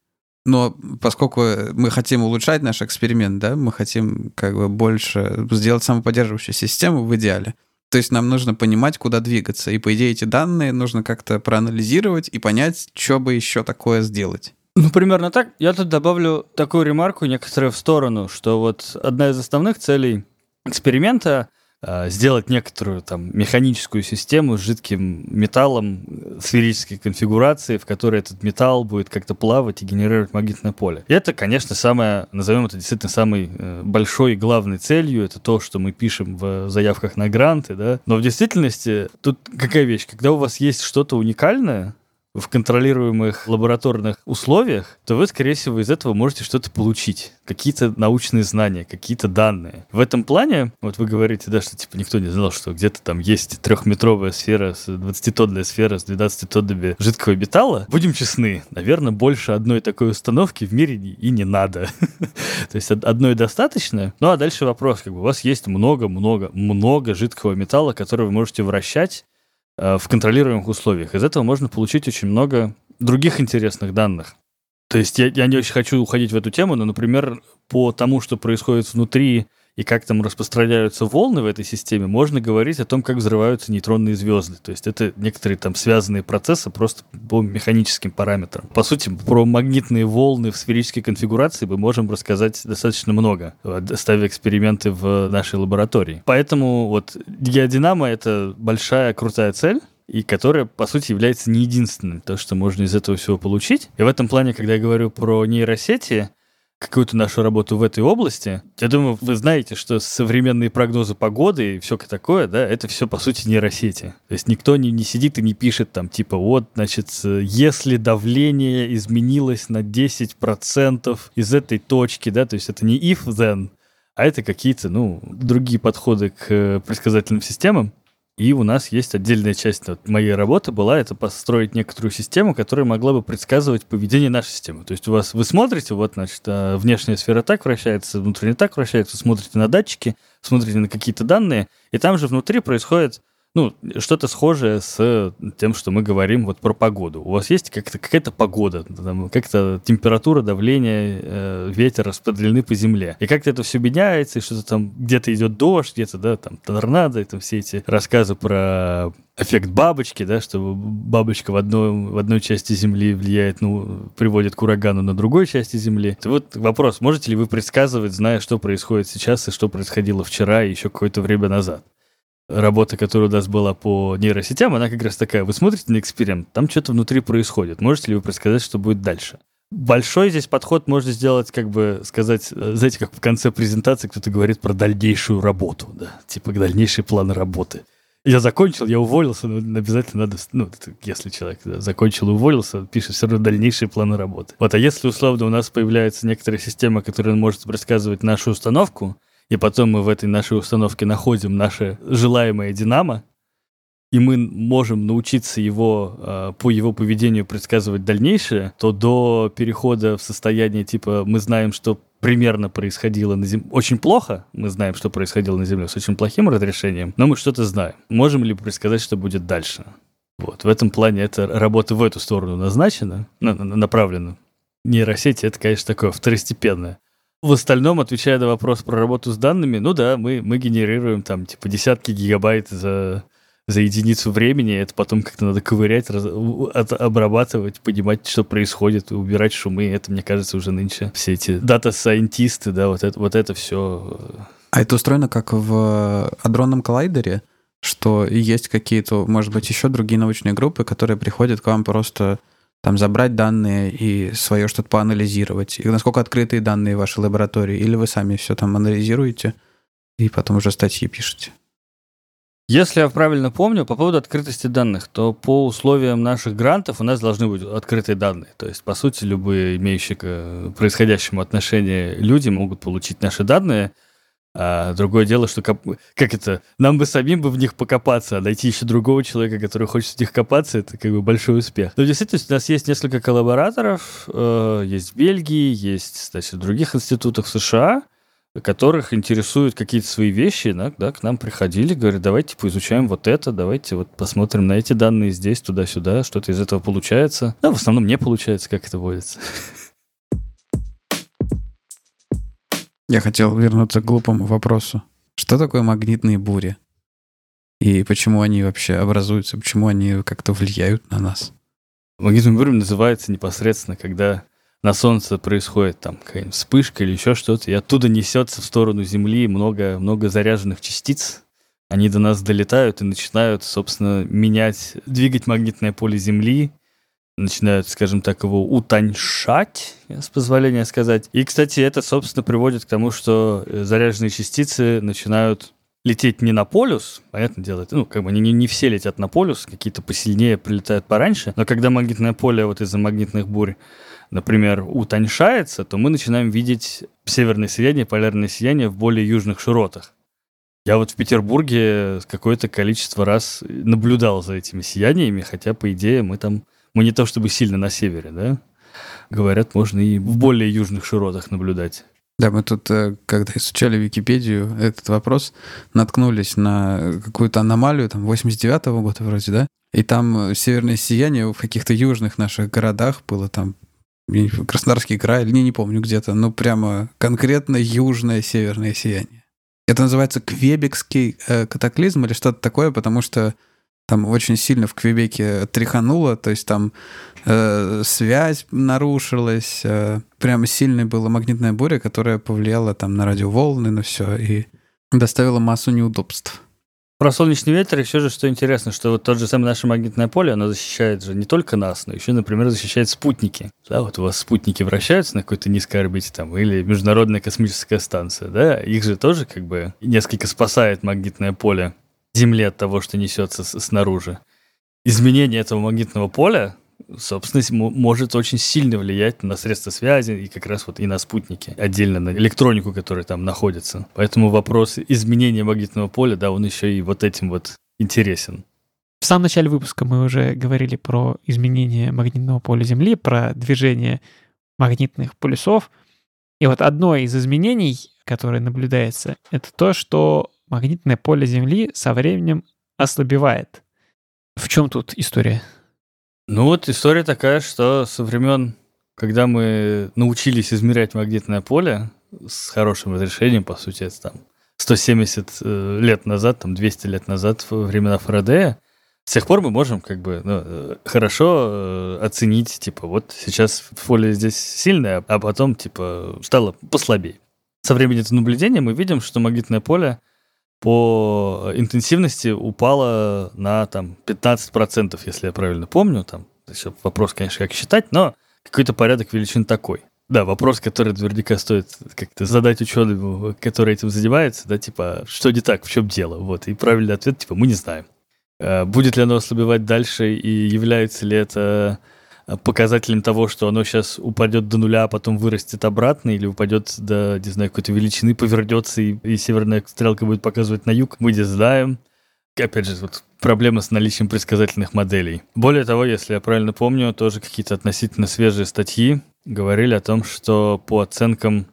Speaker 2: но поскольку мы хотим улучшать наш эксперимент, да, мы хотим как бы больше сделать самоподдерживающую систему в идеале, то есть нам нужно понимать, куда двигаться. И, по идее, эти данные нужно как-то проанализировать и понять, что бы еще такое сделать.
Speaker 3: Ну, примерно так. Я тут добавлю такую ремарку некоторую в сторону, что вот одна из основных целей эксперимента сделать некоторую там механическую систему с жидким металлом э, сферической конфигурации, в которой этот металл будет как-то плавать и генерировать магнитное поле. И это, конечно, самое, назовем это действительно самой э, большой и главной целью, это то, что мы пишем в заявках на гранты, да. Но в действительности тут какая вещь, когда у вас есть что-то уникальное, в контролируемых лабораторных условиях, то вы, скорее всего, из этого можете что-то получить. Какие-то научные знания, какие-то данные. В этом плане, вот вы говорите, да, что типа никто не знал, что где-то там есть трехметровая сфера, 20-тонная сфера с 12 тоннами жидкого металла. Будем честны, наверное, больше одной такой установки в мире и не надо. То есть одной достаточно. Ну а дальше вопрос, как бы у вас есть много-много-много жидкого металла, который вы можете вращать в контролируемых условиях. Из этого можно получить очень много других интересных данных. То есть я, я не очень хочу уходить в эту тему, но, например, по тому, что происходит внутри и как там распространяются волны в этой системе, можно говорить о том, как взрываются нейтронные звезды. То есть это некоторые там связанные процессы просто по механическим параметрам. По сути, про магнитные волны в сферической конфигурации мы можем рассказать достаточно много, ставя эксперименты в нашей лаборатории. Поэтому вот геодинама — это большая крутая цель, и которая, по сути, является не единственным, то, что можно из этого всего получить. И в этом плане, когда я говорю про нейросети, какую-то нашу работу в этой области. Я думаю, вы знаете, что современные прогнозы погоды и все такое, да, это все, по сути, нейросети. То есть никто не, не сидит и не пишет там, типа, вот, значит, если давление изменилось на 10% из этой точки, да, то есть это не if, then, а это какие-то, ну, другие подходы к предсказательным системам. И у нас есть отдельная часть вот, моей работы была это построить некоторую систему, которая могла бы предсказывать поведение нашей системы. То есть у вас вы смотрите, вот, значит, а, внешняя сфера так вращается, внутренняя так вращается, смотрите на датчики, смотрите на какие-то данные, и там же внутри происходит ну, что-то схожее с тем, что мы говорим вот про погоду. У вас есть как-то какая-то погода, как-то температура, давление, э, ветер распределены по земле. И как-то это все меняется, и что-то там где-то идет дождь, где-то, да, там торнадо, и там все эти рассказы про эффект бабочки, да, что бабочка в одной, в одной части Земли влияет, ну, приводит к урагану на другой части Земли. Это вот вопрос, можете ли вы предсказывать, зная, что происходит сейчас и что происходило вчера и еще какое-то время назад? Работа, которая у нас была по нейросетям, она как раз такая, вы смотрите на эксперимент, там что-то внутри происходит. Можете ли вы предсказать, что будет дальше? Большой здесь подход можно сделать, как бы сказать, э, знаете, как в конце презентации кто-то говорит про дальнейшую работу, да, типа дальнейший план работы. Я закончил, я уволился, но обязательно надо, ну, если человек да, закончил и уволился, пишет все равно дальнейшие планы работы. Вот, а если условно у нас появляется некоторая система, которая может предсказывать нашу установку, и потом мы в этой нашей установке находим наше желаемое динамо, и мы можем научиться его э, по его поведению предсказывать дальнейшее, то до перехода в состояние типа мы знаем, что примерно происходило на Земле. Очень плохо мы знаем, что происходило на Земле с очень плохим разрешением, но мы что-то знаем. Можем ли предсказать, что будет дальше? Вот. В этом плане эта работа в эту сторону назначена, направлена. Нейросети — это, конечно, такое второстепенное. В остальном, отвечая на вопрос про работу с данными, ну да, мы, мы генерируем там типа десятки гигабайт за, за единицу времени, это потом как-то надо ковырять, раз, от, обрабатывать, понимать, что происходит, убирать шумы, это, мне кажется, уже нынче все эти дата-сайентисты, да, вот это, вот это все.
Speaker 2: А это устроено как в адронном коллайдере, что есть какие-то, может быть, еще другие научные группы, которые приходят к вам просто там забрать данные и свое что-то поанализировать. И насколько открытые данные вашей лаборатории, или вы сами все там анализируете и потом уже статьи пишете?
Speaker 3: Если я правильно помню, по поводу открытости данных, то по условиям наших грантов у нас должны быть открытые данные. То есть, по сути, любые имеющие к происходящему отношение люди могут получить наши данные. А другое дело, что как, как это, нам бы самим бы в них покопаться, а найти еще другого человека, который хочет в них копаться, это как бы большой успех. Но в действительности у нас есть несколько коллабораторов, э, есть в Бельгии, есть, значит, в других институтах в США, которых интересуют какие-то свои вещи, да, к нам приходили, говорят, давайте поизучаем вот это, давайте вот посмотрим на эти данные здесь, туда-сюда, что-то из этого получается. Да, в основном не получается, как это водится.
Speaker 2: Я хотел вернуться к глупому вопросу. Что такое магнитные бури? И почему они вообще образуются? Почему они как-то влияют на нас?
Speaker 3: Магнитным бурем называется непосредственно, когда на Солнце происходит там какая-нибудь вспышка или еще что-то, и оттуда несется в сторону Земли много, много заряженных частиц. Они до нас долетают и начинают, собственно, менять, двигать магнитное поле Земли, начинают, скажем так, его утоньшать, с позволения сказать. И, кстати, это, собственно, приводит к тому, что э, заряженные частицы начинают лететь не на полюс, понятное дело, ну, как бы не, не все летят на полюс, какие-то посильнее прилетают пораньше, но когда магнитное поле вот из-за магнитных бурь например, утоньшается, то мы начинаем видеть северное сияние, полярное сияние в более южных широтах. Я вот в Петербурге какое-то количество раз наблюдал за этими сияниями, хотя, по идее, мы там... Мы не то чтобы сильно на севере, да? Говорят, можно и в более южных широтах наблюдать.
Speaker 2: Да, мы тут, э, когда изучали Википедию, этот вопрос, наткнулись на какую-то аномалию, там, 89-го года вроде, да? И там северное сияние в каких-то южных наших городах было там Краснодарский край, не, не помню где-то, но прямо конкретно южное северное сияние. Это называется Квебекский э, катаклизм или что-то такое, потому что там очень сильно в Квебеке тряхануло, то есть там э, связь нарушилась, э, прямо сильная была магнитная буря, которая повлияла там на радиоволны, на все и доставила массу неудобств.
Speaker 3: Про солнечный ветер еще же что интересно, что вот тот же самое наше магнитное поле, оно защищает же не только нас, но еще, например, защищает спутники. Да, вот у вас спутники вращаются на какой-то низкой орбите там, или Международная космическая станция, да, их же тоже как бы несколько спасает магнитное поле Земли от того, что несется снаружи. Изменение этого магнитного поля собственность может очень сильно влиять на средства связи и как раз вот и на спутники, отдельно на электронику, которая там находится. Поэтому вопрос изменения магнитного поля, да, он еще и вот этим вот интересен.
Speaker 1: В самом начале выпуска мы уже говорили про изменение магнитного поля Земли, про движение магнитных полюсов. И вот одно из изменений, которое наблюдается, это то, что магнитное поле Земли со временем ослабевает. В чем тут история?
Speaker 3: Ну вот история такая, что со времен, когда мы научились измерять магнитное поле с хорошим разрешением, по сути, это там 170 э, лет назад, там 200 лет назад, во времена Фарадея, с тех пор мы можем как бы ну, э, хорошо э, оценить, типа, вот сейчас поле здесь сильное, а потом, типа, стало послабее. Со времени этого наблюдения мы видим, что магнитное поле по интенсивности упала на там 15%, если я правильно помню. Там еще вопрос, конечно, как считать, но какой-то порядок величин такой. Да, вопрос, который наверняка стоит как-то задать ученому, который этим занимается, да, типа, что не так, в чем дело, вот. И правильный ответ, типа, мы не знаем. Э, будет ли оно ослабевать дальше и является ли это показателем того, что оно сейчас упадет до нуля, а потом вырастет обратно, или упадет до, не знаю, какой-то величины, повернется, и, и северная стрелка будет показывать на юг, мы не знаем. Опять же, вот проблема с наличием предсказательных моделей. Более того, если я правильно помню, тоже какие-то относительно свежие статьи говорили о том, что по оценкам,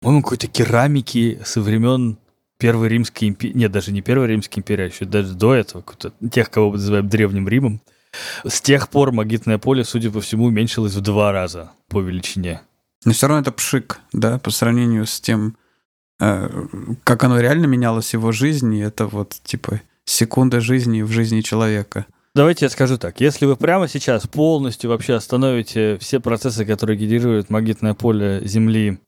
Speaker 3: по-моему, какой-то керамики со времен Первой Римской империи, нет, даже не Первой Римской империи, а еще даже до этого, тех, кого мы называем Древним Римом, с тех пор магнитное поле, судя по всему, уменьшилось в два раза по величине.
Speaker 2: Но все равно это пшик, да, по сравнению с тем, э, как оно реально менялось в его жизни, это вот типа секунда жизни в жизни человека.
Speaker 3: Давайте я скажу так. Если вы прямо сейчас полностью вообще остановите все процессы, которые генерируют магнитное поле Земли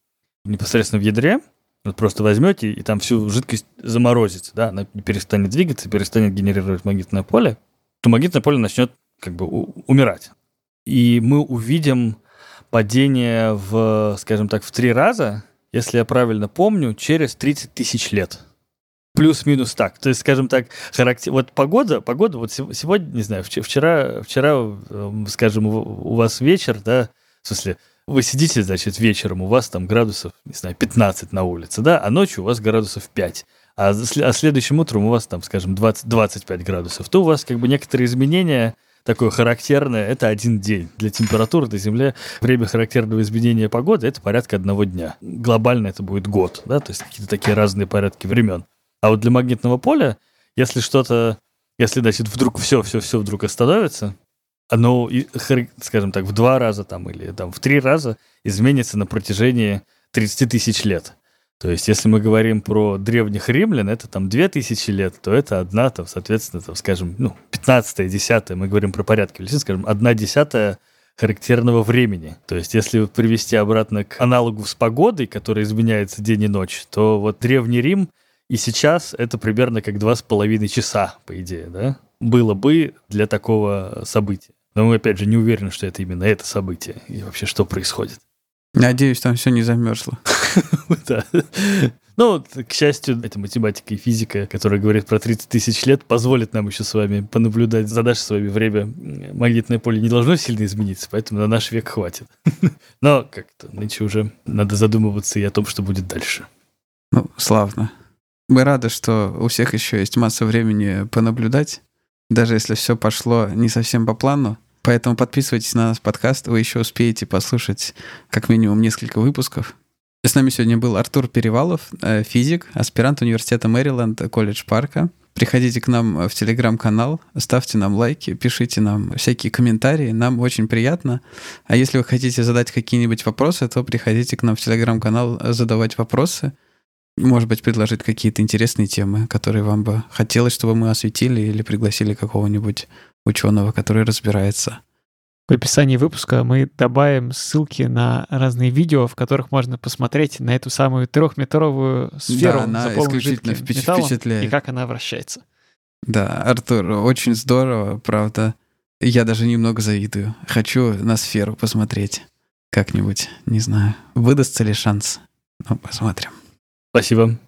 Speaker 3: непосредственно в ядре, вот просто возьмете и там всю жидкость заморозите, да, она перестанет двигаться, перестанет генерировать магнитное поле, то магнитное поле начнет как бы умирать. И мы увидим падение в, скажем так, в три раза, если я правильно помню, через 30 тысяч лет. плюс-минус так. То есть, скажем так, характер... вот погода, погода, вот сегодня, не знаю, вчера, вчера, эм, скажем, у вас вечер, да, в смысле, вы сидите, значит, вечером, у вас там градусов, не знаю, 15 на улице, да, а ночью у вас градусов 5, а, а следующим утром у вас там, скажем, 20, 25 градусов, то у вас как бы некоторые изменения такое характерное, это один день. Для температуры на Земле время характерного изменения погоды это порядка одного дня. Глобально это будет год, да, то есть какие-то такие разные порядки времен. А вот для магнитного поля, если что-то, если, значит, вдруг все-все-все вдруг остановится, оно, скажем так, в два раза там или там в три раза изменится на протяжении 30 тысяч лет. То есть, если мы говорим про древних римлян, это там 2000 лет, то это одна, там, соответственно, там, скажем, ну, 15 10 мы говорим про порядки величин, скажем, одна десятая характерного времени. То есть, если привести обратно к аналогу с погодой, которая изменяется день и ночь, то вот Древний Рим и сейчас это примерно как два с половиной часа, по идее, да? Было бы для такого события. Но мы, опять же, не уверены, что это именно это событие и вообще что происходит.
Speaker 2: Надеюсь, там все не замерзло.
Speaker 3: Да. Ну, к счастью, эта математика и физика, которая говорит про 30 тысяч лет, позволит нам еще с вами понаблюдать за наше с вами время. Магнитное поле не должно сильно измениться, поэтому на наш век хватит. Но как-то нынче уже надо задумываться и о том, что будет дальше.
Speaker 2: Ну, славно. Мы рады, что у всех еще есть масса времени понаблюдать, даже если все пошло не совсем по плану. Поэтому подписывайтесь на наш подкаст, вы еще успеете послушать как минимум несколько выпусков. С нами сегодня был Артур Перевалов, э, физик, аспирант университета Мэриленд, колледж Парка. Приходите к нам в телеграм-канал, ставьте нам лайки, пишите нам всякие комментарии, нам очень приятно. А если вы хотите задать какие-нибудь вопросы, то приходите к нам в телеграм-канал задавать вопросы. Может быть, предложить какие-то интересные темы, которые вам бы хотелось, чтобы мы осветили или пригласили какого-нибудь ученого, который разбирается.
Speaker 1: В описании выпуска мы добавим ссылки на разные видео, в которых можно посмотреть на эту самую трехметровую сферу,
Speaker 2: да, она исключительно
Speaker 1: жидким металлом,
Speaker 2: впечатляет.
Speaker 1: и как она вращается.
Speaker 2: Да, Артур, очень здорово, правда. Я даже немного завидую. Хочу на сферу посмотреть как-нибудь, не знаю. Выдастся ли шанс? Ну, посмотрим.
Speaker 3: Спасибо.